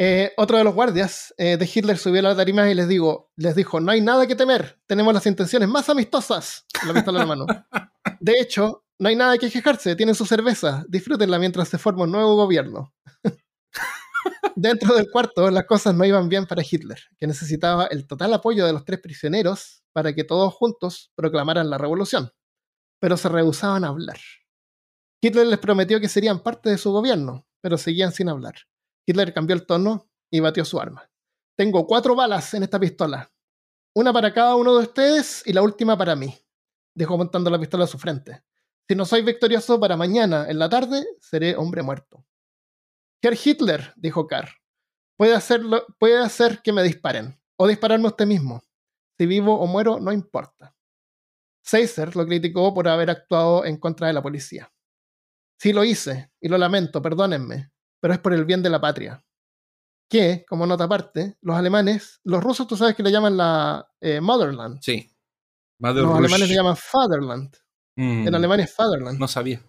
S1: Eh, otro de los guardias eh, de Hitler subió a la tarima y les, digo, les dijo, no hay nada que temer, tenemos las intenciones más amistosas. La pistola en la mano. *laughs* De hecho, no hay nada que quejarse, tienen su cerveza, disfrútenla mientras se forma un nuevo gobierno. *laughs* Dentro del cuarto, las cosas no iban bien para Hitler, que necesitaba el total apoyo de los tres prisioneros para que todos juntos proclamaran la revolución, pero se rehusaban a hablar. Hitler les prometió que serían parte de su gobierno, pero seguían sin hablar. Hitler cambió el tono y batió su arma. Tengo cuatro balas en esta pistola. Una para cada uno de ustedes y la última para mí. Dejó montando la pistola a su frente. Si no soy victorioso para mañana en la tarde, seré hombre muerto. Herr Hitler, dijo Carr, puede, hacerlo, puede hacer que me disparen, o dispararme usted mismo. Si vivo o muero, no importa. Seiser lo criticó por haber actuado en contra de la policía. Sí lo hice, y lo lamento, perdónenme, pero es por el bien de la patria. Que, como nota aparte, los alemanes, los rusos tú sabes que le llaman la eh, Motherland.
S2: Sí. Mother
S1: Los
S2: Rush.
S1: alemanes le llaman Fatherland.
S2: Mm,
S1: En alemán es Fatherland.
S2: No sabía.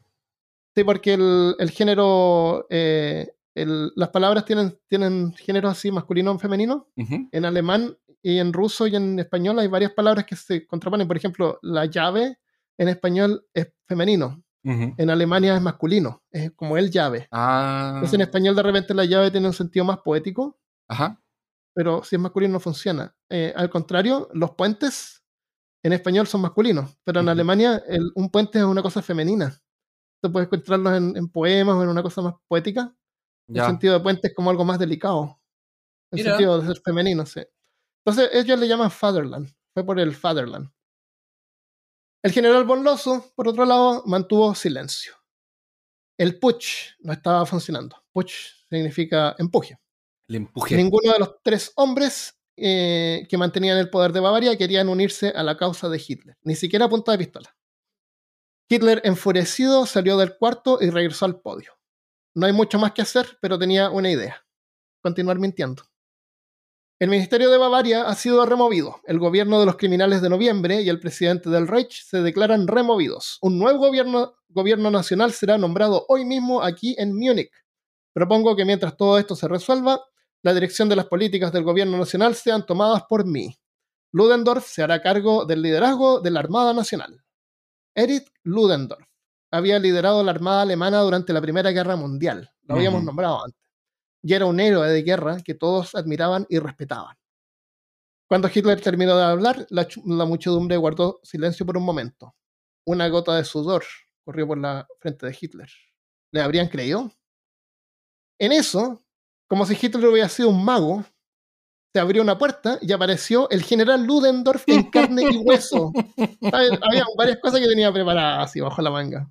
S1: Sí, porque el, el género eh, el- las palabras tienen, tienen géneros así, masculino o femenino. En alemán y en ruso y en español hay varias palabras que se contraponen. Por ejemplo, la llave en español es femenino.
S2: Ujú.
S1: En Alemania es masculino. Es como el llave.
S2: Ah.
S1: Entonces en español de repente la llave tiene un sentido más poético,
S2: Ajá.
S1: pero si es masculino no funciona. Eh, al contrario, los puentes en español son masculinos, pero en
S2: Ujú.
S1: Alemania el- un puente es una cosa femenina. Tú puedes encontrarlos en, en poemas o en una cosa más poética. El
S2: Ya.
S1: sentido de puente es como algo más delicado. El
S2: Mira.
S1: sentido de ser femenino, sí. Entonces ellos le llaman Fatherland. Fue por el Fatherland. El general Von Loso, por otro lado, mantuvo silencio. El putsch no estaba funcionando. Putsch significa empuje.
S2: El empuje.
S1: Ninguno de los tres hombres eh, que mantenían el poder de Bavaria querían unirse a la causa de Hitler, ni siquiera a punta de pistola. Hitler, enfurecido, salió del cuarto y regresó al podio. No hay mucho más que hacer, pero tenía una idea: continuar mintiendo. El Ministerio de Bavaria ha sido removido. El gobierno de los criminales de noviembre y el presidente del Reich se declaran removidos. Un nuevo gobierno, gobierno nacional será nombrado hoy mismo aquí en Múnich. Propongo que mientras todo esto se resuelva, la dirección de las políticas del gobierno nacional sean tomadas por mí. Ludendorff se hará cargo del liderazgo de la Armada Nacional. Erich Ludendorff había liderado la Armada Alemana durante la Primera Guerra Mundial. Lo habíamos nombrado antes. Y era un héroe de guerra que todos admiraban y respetaban. Cuando Hitler terminó de hablar, la, muchedumbre guardó silencio por un momento. Una gota de sudor corrió por la frente de Hitler. ¿Le habrían creído? En eso, como si Hitler hubiera sido un mago, se abrió una puerta y apareció el general Ludendorff en carne y hueso. *laughs* Había había varias cosas que tenía preparadas así bajo la manga.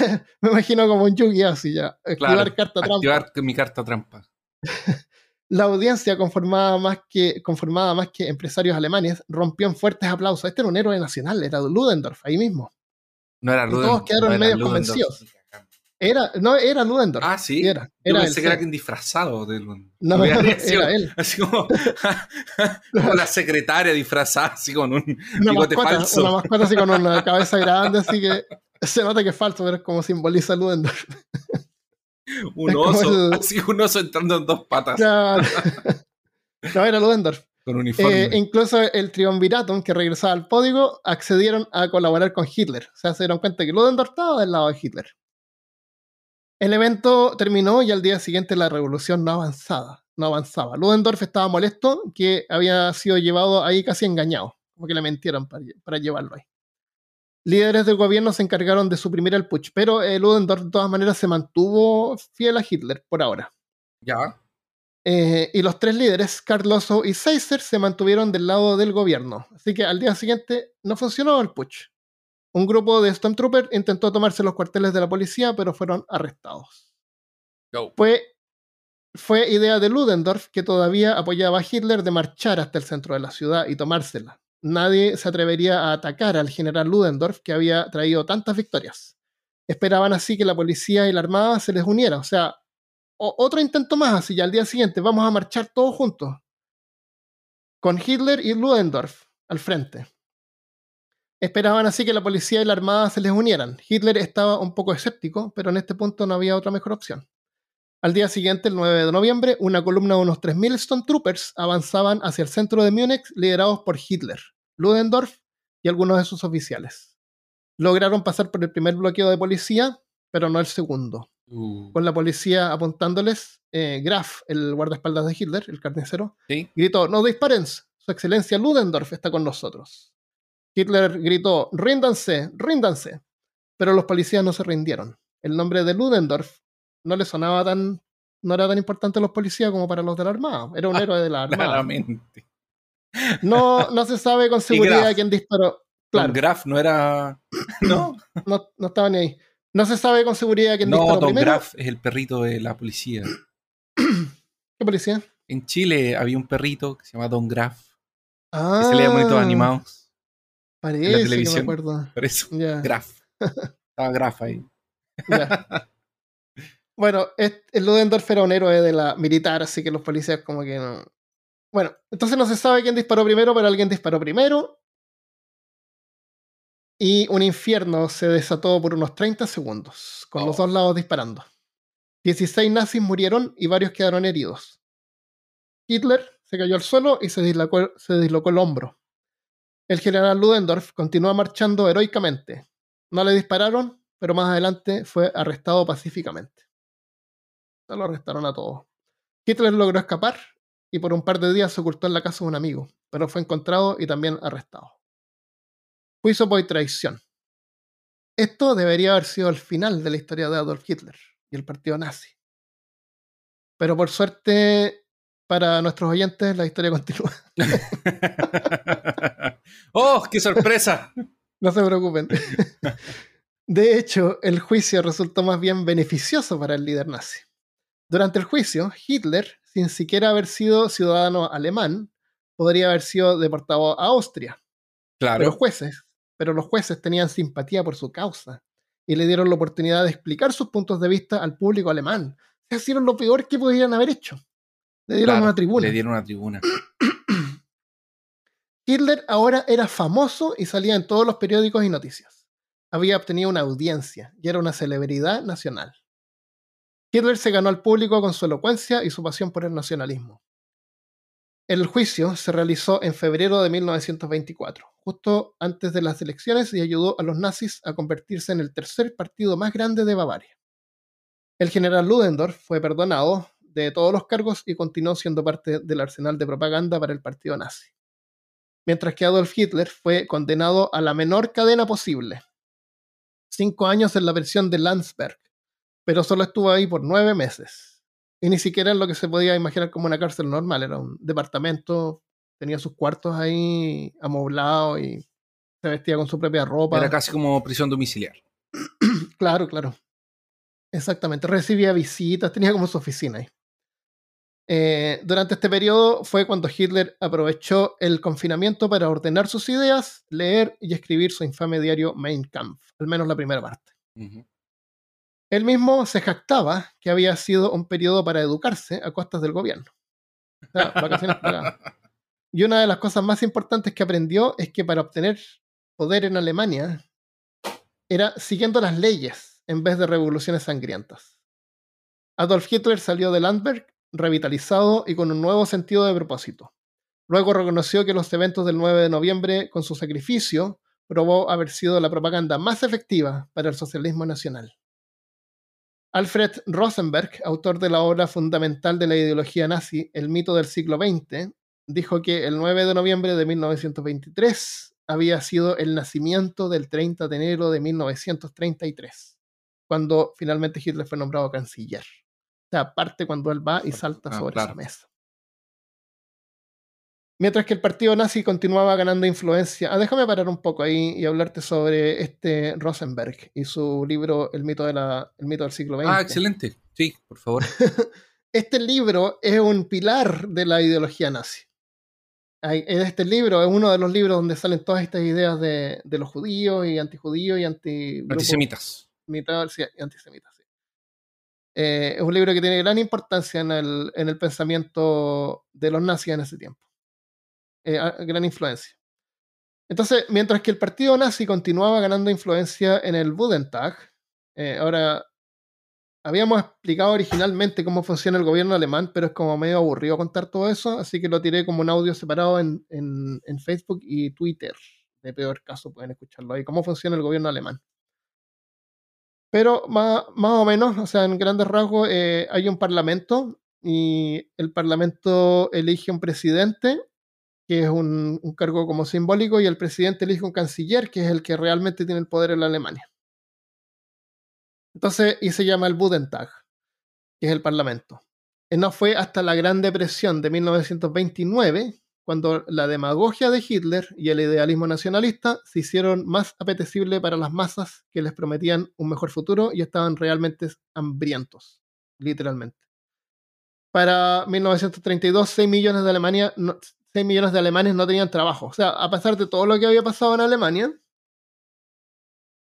S1: *laughs* Me imagino como un Yugi así ya. Activar
S2: Claro,
S1: carta trampa.
S2: Activar mi carta trampa. *laughs*
S1: La audiencia, conformada más, que, conformada más que empresarios alemanes, rompió en fuertes aplausos. Este era un héroe nacional, era Ludendorff, ahí mismo.
S2: No era
S1: Y todos
S2: Ludendorff.
S1: quedaron
S2: no
S1: medio
S2: Ludendorff.
S1: convencidos. Era, no, era Ludendorff.
S2: Ah, sí.
S1: era.
S2: Yo
S1: Era
S2: pensé que era alguien disfrazado de Ludendorff.
S1: No, *laughs* era él.
S2: Así como, *laughs* como la secretaria disfrazada, así con un
S1: Una
S2: bigote
S1: mascota,
S2: falso.
S1: una mascota así con una *laughs* cabeza grande, así que se nota que es falso, pero es como simboliza Ludendorff.
S2: un
S1: es
S2: oso.
S1: el-
S2: Así un oso entrando en dos patas.
S1: Claro. No, era Ludendorff.
S2: Con uniforme.
S1: Eh, incluso el triunviratum que regresaba al podio accedieron a colaborar con Hitler. O sea, se dieron cuenta que Ludendorff estaba del lado de Hitler. El evento terminó y al día siguiente la revolución no avanzaba. No avanzaba. Ludendorff estaba molesto que había sido llevado ahí casi engañado. Como que le mentieron para, para llevarlo ahí. Líderes del gobierno se encargaron de suprimir el putsch, pero eh, Ludendorff de todas maneras se mantuvo fiel a Hitler por ahora.
S2: ya.
S1: Eh, y los tres líderes, Carloso y Seiser, se mantuvieron del lado del gobierno. Así que al día siguiente no funcionó el putsch. Un grupo de Stormtroopers intentó tomarse los cuarteles de la policía, pero fueron arrestados. Fue idea de Ludendorff, que todavía apoyaba a Hitler, de marchar hasta el centro de la ciudad y tomársela. Nadie se atrevería a atacar al general Ludendorff, que había traído tantas victorias. Esperaban así que la policía y la armada se les uniera. O sea, o- otro intento más, así ya al día siguiente vamos a marchar todos juntos. Con Hitler y Ludendorff al frente. Esperaban así que la policía y la armada se les unieran. Hitler estaba un poco escéptico, pero en este punto no había otra mejor opción. Al día siguiente, el 9 de noviembre, una columna de unos 3.000 Stormtroopers avanzaban hacia el centro de Múnich liderados por Hitler, Ludendorff y algunos de sus oficiales. Lograron pasar por el primer bloqueo de policía, pero no el segundo
S2: Uh,
S1: con la policía apuntándoles, eh, Graf, el guardaespaldas de Hitler, el carnicero,
S2: sí.
S1: gritó, no disparen, su excelencia Ludendorff está con nosotros. Hitler gritó, ríndanse, ríndanse. Pero los policías no se rindieron. El nombre de Ludendorff no le sonaba tan, no era tan importante a los policías como para los de la Armada. Era un
S2: Ah,
S1: héroe de la Armada.
S2: Claramente.
S1: No, no se sabe con *laughs* seguridad quién disparó.
S2: Don
S1: Claro,
S2: Graf no era. *clears throat* No,
S1: no, no estaba ni ahí. No se sabe con seguridad quién
S2: no
S1: disparó
S2: Don
S1: primero.
S2: Graf es el perrito de la policía. *clears throat*
S1: ¿Qué policía?
S2: En Chile había un perrito que se llama Don Graf,
S1: Ah,
S2: que se leía monitos animados.
S1: Parece
S2: la
S1: que me
S2: televisión.
S1: acuerdo.
S2: Por eso, *laughs* Graf. Estaba Graf ahí.
S1: ya. *laughs* Bueno, es- el Ludendorff era un héroe de la militar, así que los policías como que no. Bueno, entonces no se sabe quién disparó primero, pero alguien disparó primero. Y un infierno se desató por unos 30 segundos, con los
S2: Oh.
S1: dos lados disparando. 16 nazis murieron y varios quedaron heridos. Hitler se cayó al suelo y se dislocó, se dislocó el hombro. El general Ludendorff continuó marchando heroicamente. No le dispararon, pero más adelante fue arrestado pacíficamente. No lo arrestaron a todos. Hitler logró escapar y por un par de días se ocultó en la casa de un amigo, pero fue encontrado y también arrestado. Juicio por traición. Esto debería haber sido el final de la historia de Adolf Hitler y el partido nazi. Pero por suerte para nuestros oyentes la historia continúa. *laughs*
S2: ¡Oh, qué sorpresa! *laughs*
S1: no se preocupen. *laughs* De hecho, el juicio resultó más bien beneficioso para el líder nazi. Durante el juicio, Hitler, sin siquiera haber sido ciudadano alemán, podría haber sido deportado a Austria.
S2: Claro.
S1: Pero, jueces, pero los jueces tenían simpatía por su causa y le dieron la oportunidad de explicar sus puntos de vista al público alemán. Hicieron lo peor que podrían haber hecho. Le dieron
S2: Claro,
S1: una tribuna.
S2: Le dieron una tribuna. *clears throat*
S1: Hitler ahora era famoso y salía en todos los periódicos y noticias. Había obtenido una audiencia y era una celebridad nacional. Hitler se ganó al público con su elocuencia y su pasión por el nacionalismo. El juicio se realizó en febrero de 1924, justo antes de las elecciones, y ayudó a los nazis a convertirse en el tercer partido más grande de Bavaria. El general Ludendorff fue perdonado de todos los cargos y continuó siendo parte del arsenal de propaganda para el partido nazi. Mientras que Adolf Hitler fue condenado a la menor cadena posible. Cinco años en la versión de Landsberg, pero solo estuvo ahí por nueve meses. Y ni siquiera en lo que se podía imaginar como una cárcel normal, era un departamento, tenía sus cuartos ahí amoblados y se vestía con su propia ropa.
S2: Era casi como prisión domiciliar. *clears throat*
S1: Claro, claro. Exactamente. Recibía visitas, tenía como su oficina ahí. Eh, durante este periodo fue cuando Hitler aprovechó el confinamiento para ordenar sus ideas, leer y escribir su infame diario Mein Kampf, al menos la primera parte.
S2: Ujú.
S1: Él mismo se jactaba que había sido un periodo para educarse a costas del gobierno. O sea, *laughs* vacaciones pagadas. Y una de las cosas más importantes que aprendió es que para obtener poder en Alemania era siguiendo las leyes en vez de revoluciones sangrientas. Adolf Hitler salió de Landberg revitalizado y con un nuevo sentido de propósito. Luego reconoció que los eventos del 9 de noviembre, con su sacrificio, probó haber sido la propaganda más efectiva para el socialismo nacional. Alfred Rosenberg, autor de la obra fundamental de la ideología nazi, El mito del siglo XX, dijo que el 9 de noviembre de 1923 había sido el nacimiento del 30 de enero de 1933, cuando finalmente Hitler fue nombrado canciller. Sea, parte cuando él va y salta
S2: Ah,
S1: sobre
S2: claro.
S1: esa mesa. Mientras que el partido nazi continuaba ganando influencia. Ah, déjame parar un poco ahí y hablarte sobre este Rosenberg y su libro El mito, de la, el mito del siglo XX.
S2: Ah, excelente. Sí, por favor. *laughs*
S1: Este libro es un pilar de la ideología nazi. En este libro es uno de los libros donde salen todas estas ideas de, de los judíos y antijudíos y anti
S2: Antisemitas.
S1: mitad sí, antisemitas. Eh, es un libro que tiene gran importancia en el, en el pensamiento de los nazis en ese tiempo. Eh, gran influencia. Entonces, mientras que el partido nazi continuaba ganando influencia en el Bundestag, eh, ahora habíamos explicado originalmente cómo funciona el gobierno alemán, pero es como medio aburrido contar todo eso, así que lo tiré como un audio separado en, en- en Facebook y Twitter. De peor caso, pueden escucharlo ahí, cómo funciona el gobierno alemán. Pero más, más o menos, o sea, en grandes rasgos, eh, hay un parlamento y el parlamento elige un presidente, que es un, un cargo como simbólico, y el presidente elige un canciller, que es el que realmente tiene el poder en la Alemania. Entonces, y se llama el Bundestag, que es el parlamento. Y no fue hasta la Gran Depresión de 1929 cuando la demagogia de Hitler y el idealismo nacionalista se hicieron más apetecible para las masas que les prometían un mejor futuro y estaban realmente hambrientos, literalmente. Para 1932, 6 millones de, Alemania, no- 6 millones de alemanes no tenían trabajo. O sea, a pesar de todo lo que había pasado en Alemania,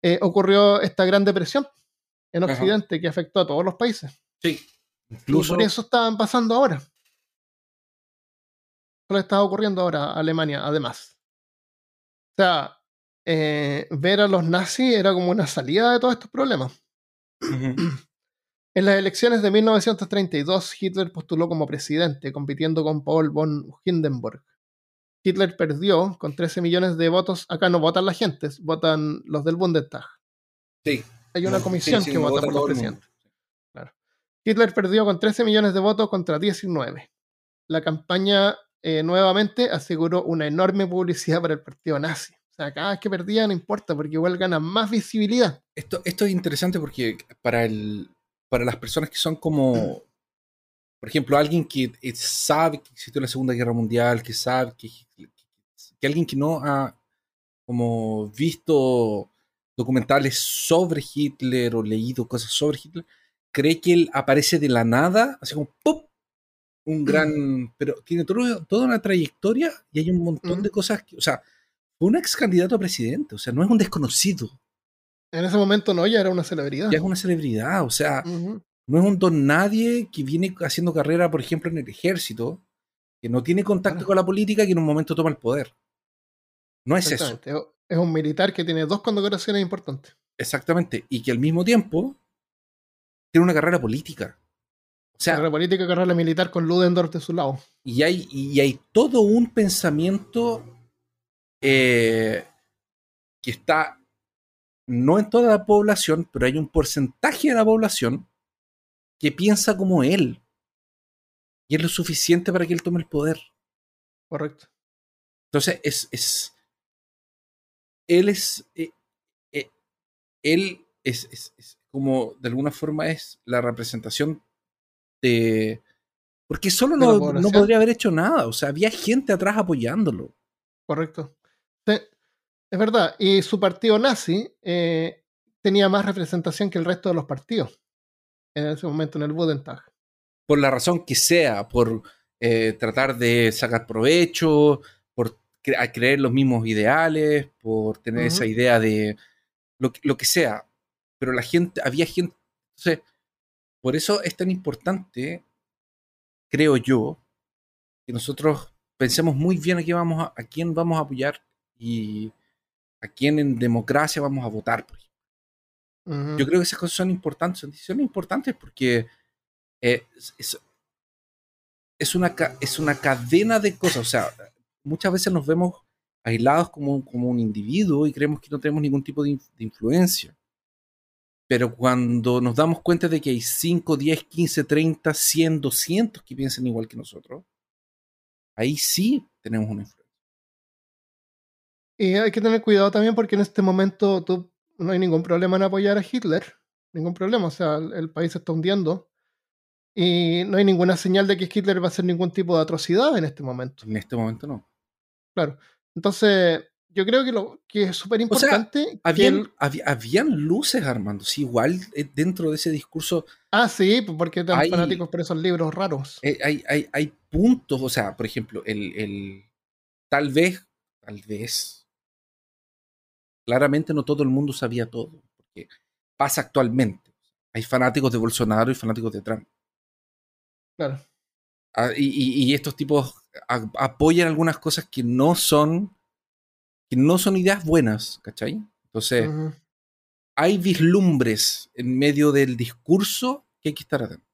S1: eh, ocurrió esta gran depresión en
S2: Ajá.
S1: Occidente que afectó a todos los países.
S2: Sí.
S1: Y
S2: Incluso.
S1: por eso estaban pasando ahora. Solo estaba ocurriendo ahora a Alemania, además. O sea, eh, ver a los nazis era como una salida de todos estos problemas.
S2: Ujú. *clears throat*
S1: En las elecciones de 1932, Hitler postuló como presidente, compitiendo con Paul von Hindenburg. Hitler perdió con 13 millones de votos. Acá no votan la gente, votan los del Bundestag.
S2: Sí.
S1: Hay una
S2: Sí,
S1: comisión
S2: sí,
S1: que
S2: no
S1: vota
S2: vota
S1: por los presidentes. Claro. Hitler perdió con 13 millones de votos contra 19. La campaña eh, nuevamente aseguró una enorme publicidad para el partido nazi. O sea, cada vez que perdía no importa, porque igual gana más visibilidad.
S2: Esto, esto es interesante porque para, el, para las personas que son como, *clears throat* por ejemplo, alguien que eh, sabe que existió la Segunda Guerra Mundial, que sabe que, que alguien que no ha como visto documentales sobre Hitler o leído cosas sobre Hitler, cree que él aparece de la nada, así como ¡pum! Un gran. Pero tiene todo- toda una trayectoria y hay un montón de cosas que. O sea, fue un ex candidato a presidente, o sea, no es un desconocido,
S1: En ese momento no, ya era una celebridad.
S2: ya es una celebridad, o sea, no es un don nadie que viene haciendo carrera, por ejemplo, en el ejército, que no tiene contacto
S1: Claro.
S2: con la política, que en un momento toma el poder. No es eso.
S1: Es un militar que tiene dos condecoraciones importantes.
S2: Exactamente. Y que al mismo tiempo tiene una carrera política. O sea,
S1: Carrera política, carrera militar con Ludendorff de su lado.
S2: y hay, y hay todo un pensamiento eh, que está no en toda la población, pero hay un porcentaje de la población que piensa como él. Y es lo suficiente para que él tome el poder.
S1: Correcto.
S2: Entonces, es. es él es. eh, eh, él es, es- es como, de alguna forma, es la representación de. Porque solo no, no podría haber hecho nada. O sea, había gente atrás apoyándolo.
S1: Correcto. Sí, es verdad. Y su partido nazi eh, tenía más representación que el resto de los partidos. En ese momento en el Bundestag.
S2: Por la razón que sea, por eh, tratar de sacar provecho, por cre- creer los mismos ideales, por tener esa idea de lo, que- lo que sea. Pero la gente, había gente. Entonces, por eso es tan importante, creo yo, que nosotros pensemos muy bien a, qué vamos a, a quién vamos a apoyar y a quién en democracia vamos a votar. por. Yo creo que esas cosas son importantes, son decisiones importantes porque eh, es, es- una, es una cadena de cosas. O sea, muchas veces nos vemos aislados como, como un individuo y creemos que no tenemos ningún tipo de influencia. Pero cuando nos damos cuenta de que hay 5, 10, 15, 30, 100, 200 que piensan igual que nosotros, ahí sí tenemos una influencia.
S1: Y hay que tener cuidado también porque en este momento tú, no hay ningún problema en apoyar a Hitler. Ningún problema. O sea, el, el país se está hundiendo. Y no hay ninguna señal de que Hitler va a hacer ningún tipo de atrocidad en este momento.
S2: En este momento no.
S1: Claro. Entonces, yo creo que lo que es súper
S2: O sea,
S1: importante.
S2: Habían,
S1: el-
S2: había- habían luces, Armando. Sí, igual eh, dentro de ese discurso
S1: Ah, sí, porque están
S2: Hay-
S1: fanáticos por esos libros raros.
S2: eh, hay, hay, hay puntos, o sea, por ejemplo, el, el tal vez, tal vez, claramente no todo el mundo sabía todo, porque pasa actualmente. Hay fanáticos de Bolsonaro y fanáticos de Trump.
S1: Claro.
S2: Ah, y, y- y estos tipos apoyan algunas cosas que no son, que no son ideas buenas, ¿cachai? Entonces, hay vislumbres en medio del discurso que hay que estar atentos.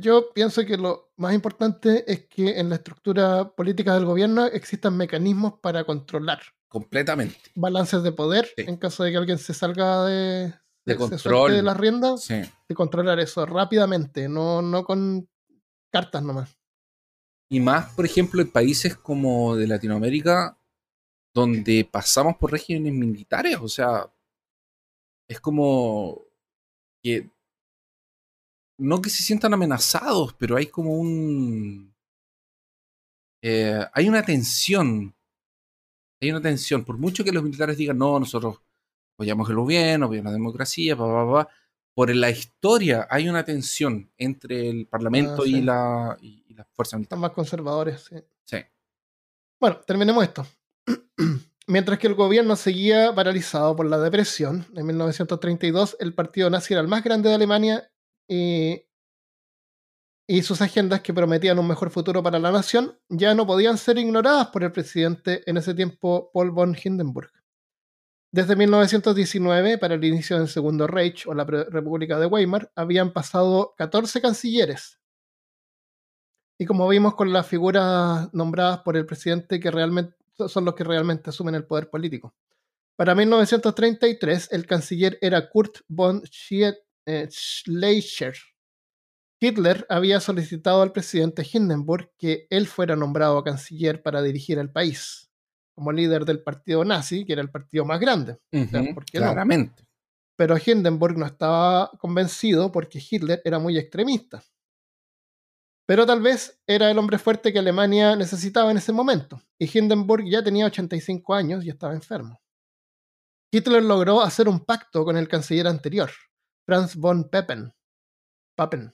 S1: Yo pienso que lo más importante es que en la estructura política del gobierno existan mecanismos para controlar
S2: Completamente.
S1: balances de poder
S2: Sí.
S1: en caso de que alguien se salga de,
S2: De control.
S1: de las riendas,
S2: Sí.
S1: de controlar eso rápidamente, no, no con cartas nomás.
S2: Y más, por ejemplo, en países como de Latinoamérica, donde pasamos por regímenes militares. O sea, es como que no que se sientan amenazados, pero hay como un... eh, hay una tensión. Hay una tensión. Por mucho que los militares digan, no, nosotros apoyamos el gobierno, apoyamos la democracia, pa, pa, pa, por la historia hay una tensión entre el parlamento
S1: Ah,
S2: y, la, y, y las fuerzas militares.
S1: más conservadores. sí.
S2: Sí.
S1: Bueno, terminemos esto. *clears throat* Mientras que el gobierno seguía paralizado por la depresión, en 1932 el partido nazi era el más grande de Alemania y, y sus agendas que prometían un mejor futuro para la nación ya no podían ser ignoradas por el presidente en ese tiempo, Paul von Hindenburg. Desde 1919, para el inicio del Segundo Reich o la República de Weimar, habían pasado 14 cancilleres. Y como vimos con las figuras nombradas por el presidente, que realmente son los que realmente asumen el poder político. Para 1933, el canciller era Kurt von eh, Schleicher. Hitler había solicitado al presidente Hindenburg que él fuera nombrado canciller para dirigir el país, como líder del partido nazi, que era el partido más grande.
S2: claramente.
S1: Pero Hindenburg no estaba convencido porque Hitler era muy extremista. Pero tal vez era el hombre fuerte que Alemania necesitaba en ese momento, y Hindenburg ya tenía 85 años y estaba enfermo. Hitler logró hacer un pacto con el canciller anterior, Franz von Papen, Papen,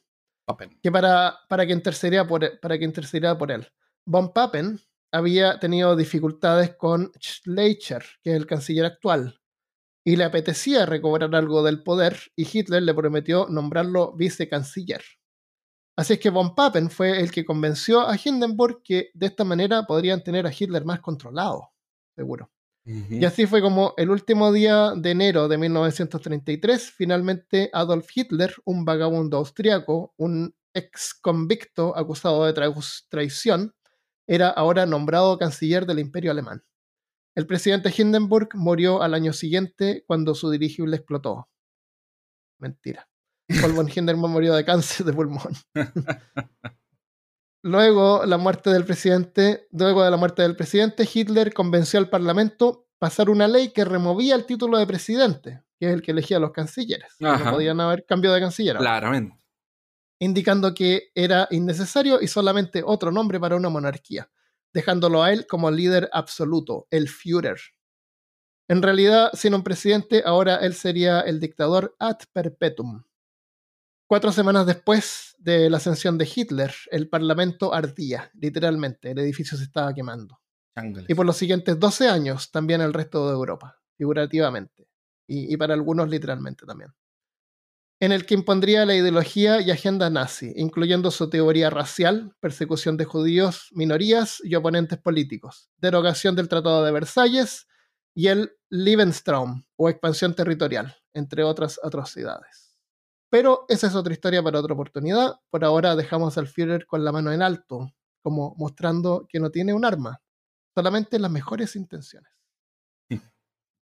S1: que para, para, que intercediera por, e, para que intercediera por él. Von Papen había tenido dificultades con Schleicher, que es el canciller actual, y le apetecía recobrar algo del poder, y Hitler le prometió nombrarlo vicecanciller. Así es que von Papen fue el que convenció a Hindenburg que de esta manera podrían tener a Hitler más controlado, seguro. Y así fue como el último día de enero de 1933, finalmente Adolf Hitler, un vagabundo austriaco, un ex convicto acusado de traición, era ahora nombrado canciller del Imperio Alemán. El presidente Hindenburg murió al año siguiente cuando su dirigible explotó. Mentira. *laughs* Paul von Hindenburg murió de cáncer de pulmón. *laughs* Luego, la muerte del presidente, luego de la muerte del presidente, Hitler convenció al Parlamento pasar una ley que removía el título de presidente, que es el que elegía a los cancilleres. No podían haber cambio de canciller.
S2: Claramente.
S1: Indicando que era innecesario y solamente otro nombre para una monarquía, dejándolo a él como líder absoluto, el Führer. En realidad, sin un presidente, ahora él sería el dictador ad perpetuum. Cuatro semanas después de la ascensión de Hitler, el parlamento ardía, literalmente, el edificio se estaba quemando. Y por los siguientes 12 años también el resto de Europa, figurativamente, y, para algunos literalmente también. En el que impondría la ideología y agenda nazi, incluyendo su teoría racial, persecución de judíos, minorías y oponentes políticos, derogación del Tratado de Versalles y el Lebensraum, o expansión territorial, entre otras atrocidades. Pero esa es otra historia para otra oportunidad. Por ahora dejamos al Führer con la mano en alto, como mostrando que no tiene un arma, solamente las mejores intenciones.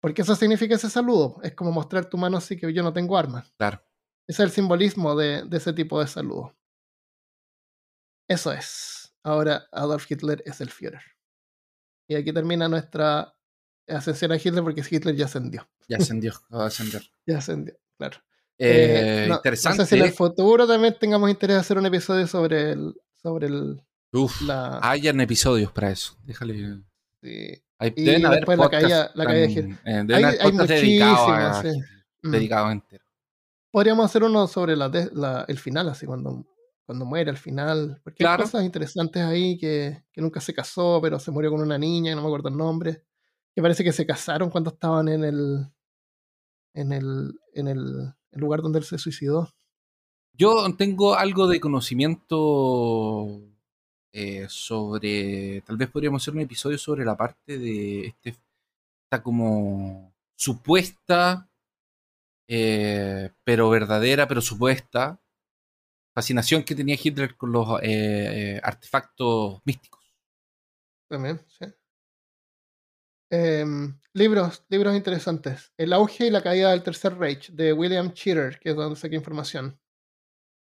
S1: Porque eso significa ese saludo. Es como mostrar tu mano así que yo no tengo arma.
S2: Claro.
S1: Ese es el simbolismo de, de ese tipo de saludo. Eso es. Ahora Adolf Hitler es el Führer. Y aquí termina nuestra ascensión a Hitler porque Hitler ya ascendió.
S2: Ya ascendió, va a ascender. *laughs*
S1: ya ascendió, claro.
S2: Eh, interesante.
S1: No sé si en el futuro también tengamos interés en hacer un episodio sobre el. Sobre el
S2: Uf, la... hayan episodios para eso. Déjale.
S1: Sí. Hay, y después la caída, la caída de
S2: eh, hay, hay muchísimos. Sí. Mm. Dedicado entero.
S1: Podríamos hacer uno sobre la, la, el final, así cuando, cuando muere al final. Porque hay cosas interesantes ahí que, que, nunca se casó, pero se murió con una niña, no me acuerdo el nombre. Que parece que se casaron cuando estaban en el. En el. En el el lugar donde él se suicidó.
S2: Yo tengo algo de conocimiento eh, sobre. Tal vez podríamos hacer un episodio sobre la parte de este, esta como supuesta, eh, pero verdadera, pero supuesta fascinación que tenía Hitler con los eh, artefactos místicos.
S1: También, sí. Em, libros, libros interesantes. El auge y la caída del Tercer Reich de William Cheater, que es donde saqué información.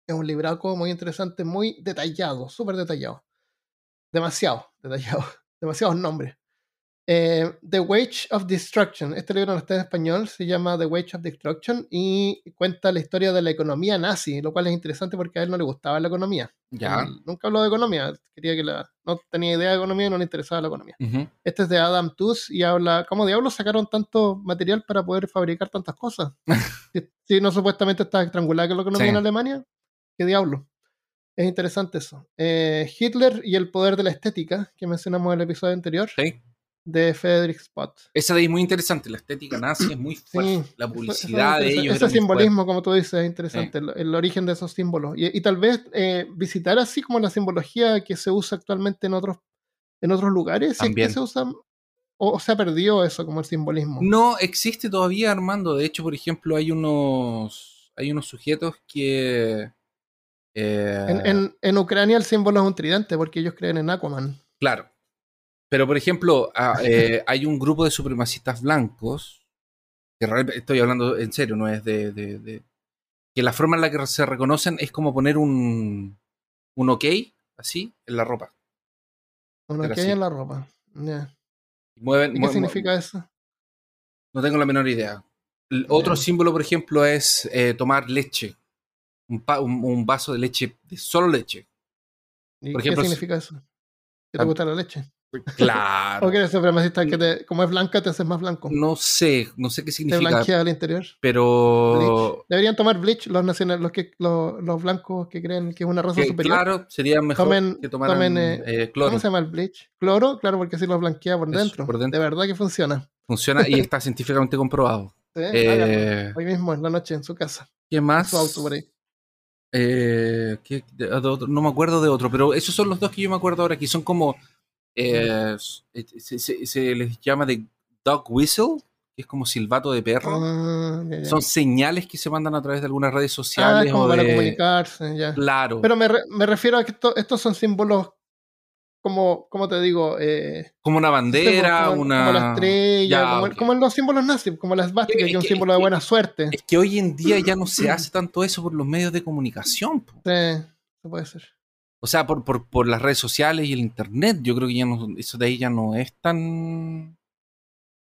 S1: Es un libraco muy interesante, muy detallado, súper detallado. Demasiado detallado. *laughs* Demasiados nombres. Eh, The Wage of Destruction. Este libro no está en español, se llama The Wage of Destruction y cuenta la historia de la economía nazi, lo cual es interesante porque a él no le gustaba la economía.
S2: Ya.
S1: nunca habló de economía, quería que la, no tenía idea de economía y no le interesaba la economía. Este es de Adam Tooze y habla, ¿cómo diablos sacaron tanto material para poder fabricar tantas cosas? *laughs* si, no supuestamente está estrangulada que la economía en Alemania, ¿qué diablo? Es interesante eso. Eh, Hitler y el poder de la estética, que mencionamos en el episodio anterior.
S2: Sí
S1: de Frederick Spot.
S2: Esa de ahí es muy interesante, la estética nazi es muy fuerte, la publicidad de ellos.
S1: Ese simbolismo, como tú dices, es interesante, el, origen de esos símbolos. Y, tal vez eh, visitar así como la simbología que se usa actualmente en otros, en otros lugares,
S2: También.
S1: se usa, o se ha perdido eso como el simbolismo?
S2: No existe todavía, Armando. De hecho, por ejemplo, hay unos, hay unos sujetos que... eh,
S1: En, en- en Ucrania el símbolo es un tridente porque ellos creen en Aquaman.
S2: Claro. Pero, por ejemplo, ah, *laughs* eh, hay un grupo de supremacistas blancos, que estoy hablando en serio, no es de, de- de- que la forma en la que se reconocen es como poner un, un ok, así, en la ropa.
S1: Hay
S2: sí.
S1: en la ropa. Ya.
S2: Y mueven-
S1: ¿Y
S2: mue-
S1: qué significa eso?
S2: No tengo la menor idea. El otro símbolo, por ejemplo, es eh, tomar leche. Un, pa- un- un vaso de leche, de solo leche.
S1: ¿Y
S2: Por
S1: qué
S2: ejemplo,
S1: significa eso? ¿Que
S2: Ah,
S1: te gusta la leche?
S2: Claro.
S1: ¿O que eres supremacista que te, como es blanca te haces más blanco?
S2: No sé, no sé qué
S1: te
S2: significa,
S1: blanquea al interior.
S2: pero
S1: Deberían tomar bleach los nacionales, los que los, los blancos que creen que es una raza
S2: que,
S1: superior.
S2: claro, sería mejor
S1: Tomen-
S2: que tomaran
S1: tomen, eh,
S2: eh, cloro.
S1: ¿Cómo se llama el bleach? Cloro, claro, porque así los blanquea por
S2: Eso,
S1: dentro.
S2: por dentro.
S1: De verdad que funciona.
S2: Funciona y está *laughs* científicamente comprobado.
S1: ¿Sí?
S2: Eh.
S1: Hoy mismo en la noche en su casa,
S2: ¿Qué más?
S1: su auto por ahí.
S2: Eh, ¿qué- de- de otro? no me acuerdo de otro, pero esos son los dos que yo me acuerdo ahora, que son como. Eh, se, se- se les llama de dog whistle, que es como silbato de perro.
S1: Ah, ya, ya.
S2: Son señales que se mandan a través de algunas redes
S1: Ah,
S2: sociales
S1: es como
S2: o
S1: para
S2: de-
S1: comunicarse, ya.
S2: Claro.
S1: Pero me, re- me refiero a que esto- estos son símbolos como, como te digo, eh,
S2: como una bandera,
S1: como,
S2: una.
S1: como la estrella,
S2: Ya,
S1: como, los símbolos nazis, como la esvástica,
S2: Es
S1: que es un símbolo de buena suerte.
S2: Es que hoy en día ya no se *clears throat* hace tanto eso por los medios de comunicación. po.
S1: Sí, puede ser.
S2: O sea, por, por, por las redes sociales y el internet. Yo creo que ya no, eso de ahí ya no es tan.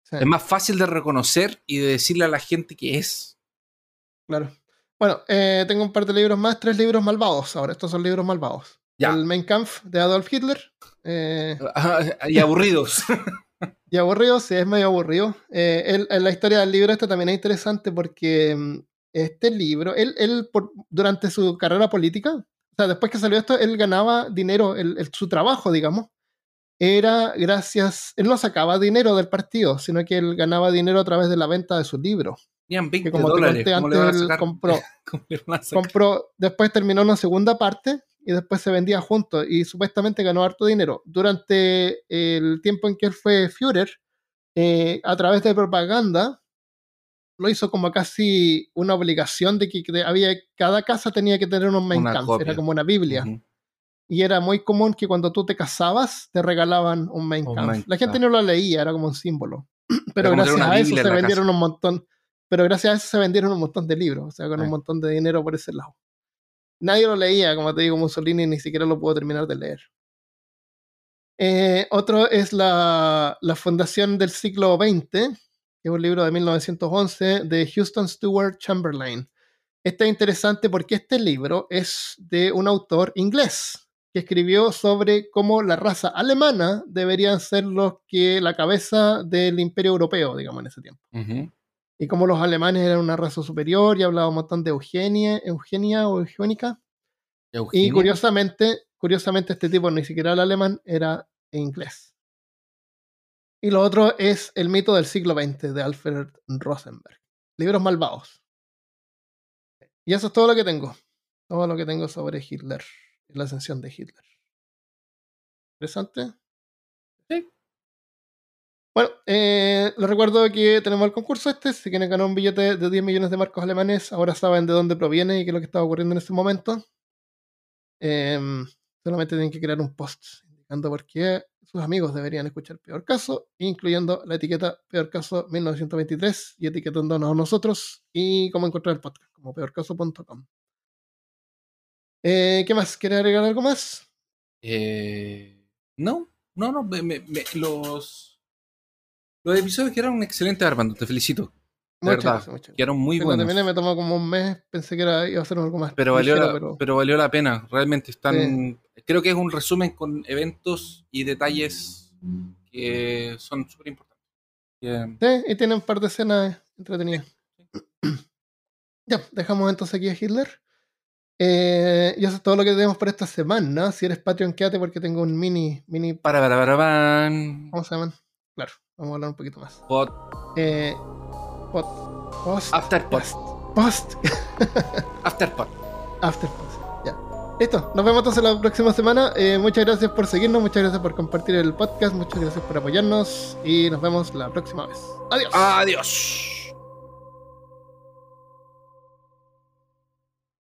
S1: Sí,
S2: Es más fácil de reconocer y de decirle a la gente que es.
S1: claro. Bueno, eh, tengo un par de libros más, tres libros malvados. Ahora, estos son libros malvados.
S2: Ya.
S1: El Mein Kampf de Adolf Hitler. eh, *laughs*
S2: y aburridos. *laughs*
S1: y aburrido, sí, es medio aburrido. Eh, él- en la historia del libro, esto también es interesante porque mm, este libro, él, él por- durante su carrera política, o sea, después que salió esto, él ganaba dinero, el- el- su trabajo, digamos, era gracias, él no sacaba dinero del partido, sino que él ganaba dinero a través de la venta de sus libros.
S2: Tenían 20
S1: Que como te
S2: dólares.
S1: conté
S2: ¿Cómo le van a
S1: antes, él compró, *laughs* compró, después terminó una segunda parte y después se vendía juntos y supuestamente ganó harto dinero. Durante el tiempo en que él fue Führer, eh, a través de propaganda, lo hizo como casi una obligación de que había, cada casa tenía que tener un Mein Kampf, era como una Biblia. Y era muy común que cuando tú te casabas te regalaban un Mein Kampf.
S2: Mein
S1: la gente no lo leía, era como un símbolo. *clears throat* Pero gracias a eso se vendieron un montón. Pero gracias a eso se vendieron un montón de libros, o sea, con un montón de dinero por ese lado. Nadie lo leía, como te digo, Mussolini ni siquiera lo pudo terminar de leer. Eh, otro es la, la Fundación del siglo XX, que es un libro de 1911 de Houston Stewart Chamberlain. Este es interesante porque este libro es de un autor inglés que escribió sobre cómo la raza alemana deberían ser los que la cabeza del imperio europeo, digamos, en ese tiempo. Y cómo los alemanes eran una raza superior y hablaba un montón de Eugenia, Eugenia o Eugénica. Y curiosamente, curiosamente este tipo ni siquiera era alemán, era inglés. Y lo otro es El mito del siglo XX de Alfred Rosenberg. Libros malvados. Y eso es todo lo que tengo. Todo lo que tengo sobre Hitler la ascensión de Hitler. ¿Interesante?
S2: Sí.
S1: Bueno, eh, les recuerdo que tenemos el concurso este. Si quieren ganar un billete de 10 millones de marcos alemanes, ahora saben de dónde proviene y qué es lo que está ocurriendo en este momento. Em, solamente tienen que crear un post qué sus amigos deberían escuchar Peor Caso, incluyendo la etiqueta Peor Caso 1923 y etiquetándonos a nosotros y cómo encontrar el podcast, como peorcaso.com. Eh, ¿Qué más? ¿Quiere agregar algo más?
S2: Eh, no, no, no. los, los episodios quedaron excelentes, Armando. Te felicito.
S1: Muchas
S2: verdad.
S1: gracias, muchas.
S2: Quedaron muy
S1: Cuando
S2: buenos.
S1: terminé me tomó como un mes, pensé que era, iba a ser algo más.
S2: Pero valió, la,
S1: pero-
S2: pero valió la pena. Realmente están. Creo que es un resumen con eventos y detalles que son súper importantes.
S1: Sí, y tiene un par de escenas entretenidas. ya, dejamos entonces aquí a Hitler. Eh, y eso es todo lo que tenemos por esta semana. Si eres Patreon, quédate porque tengo un mini, mini,
S2: Para, para, para, van.
S1: ¿cómo se llaman? Claro, vamos a hablar un poquito más.
S2: Pod-
S1: Eh, pot- post,
S2: After pod.
S1: post, *laughs*
S2: After
S1: after post, ya. Listo, nos vemos entonces la próxima semana. Eh, muchas gracias por seguirnos, muchas gracias por compartir el podcast, muchas gracias por apoyarnos y nos vemos la próxima vez. Adiós.
S2: Adiós.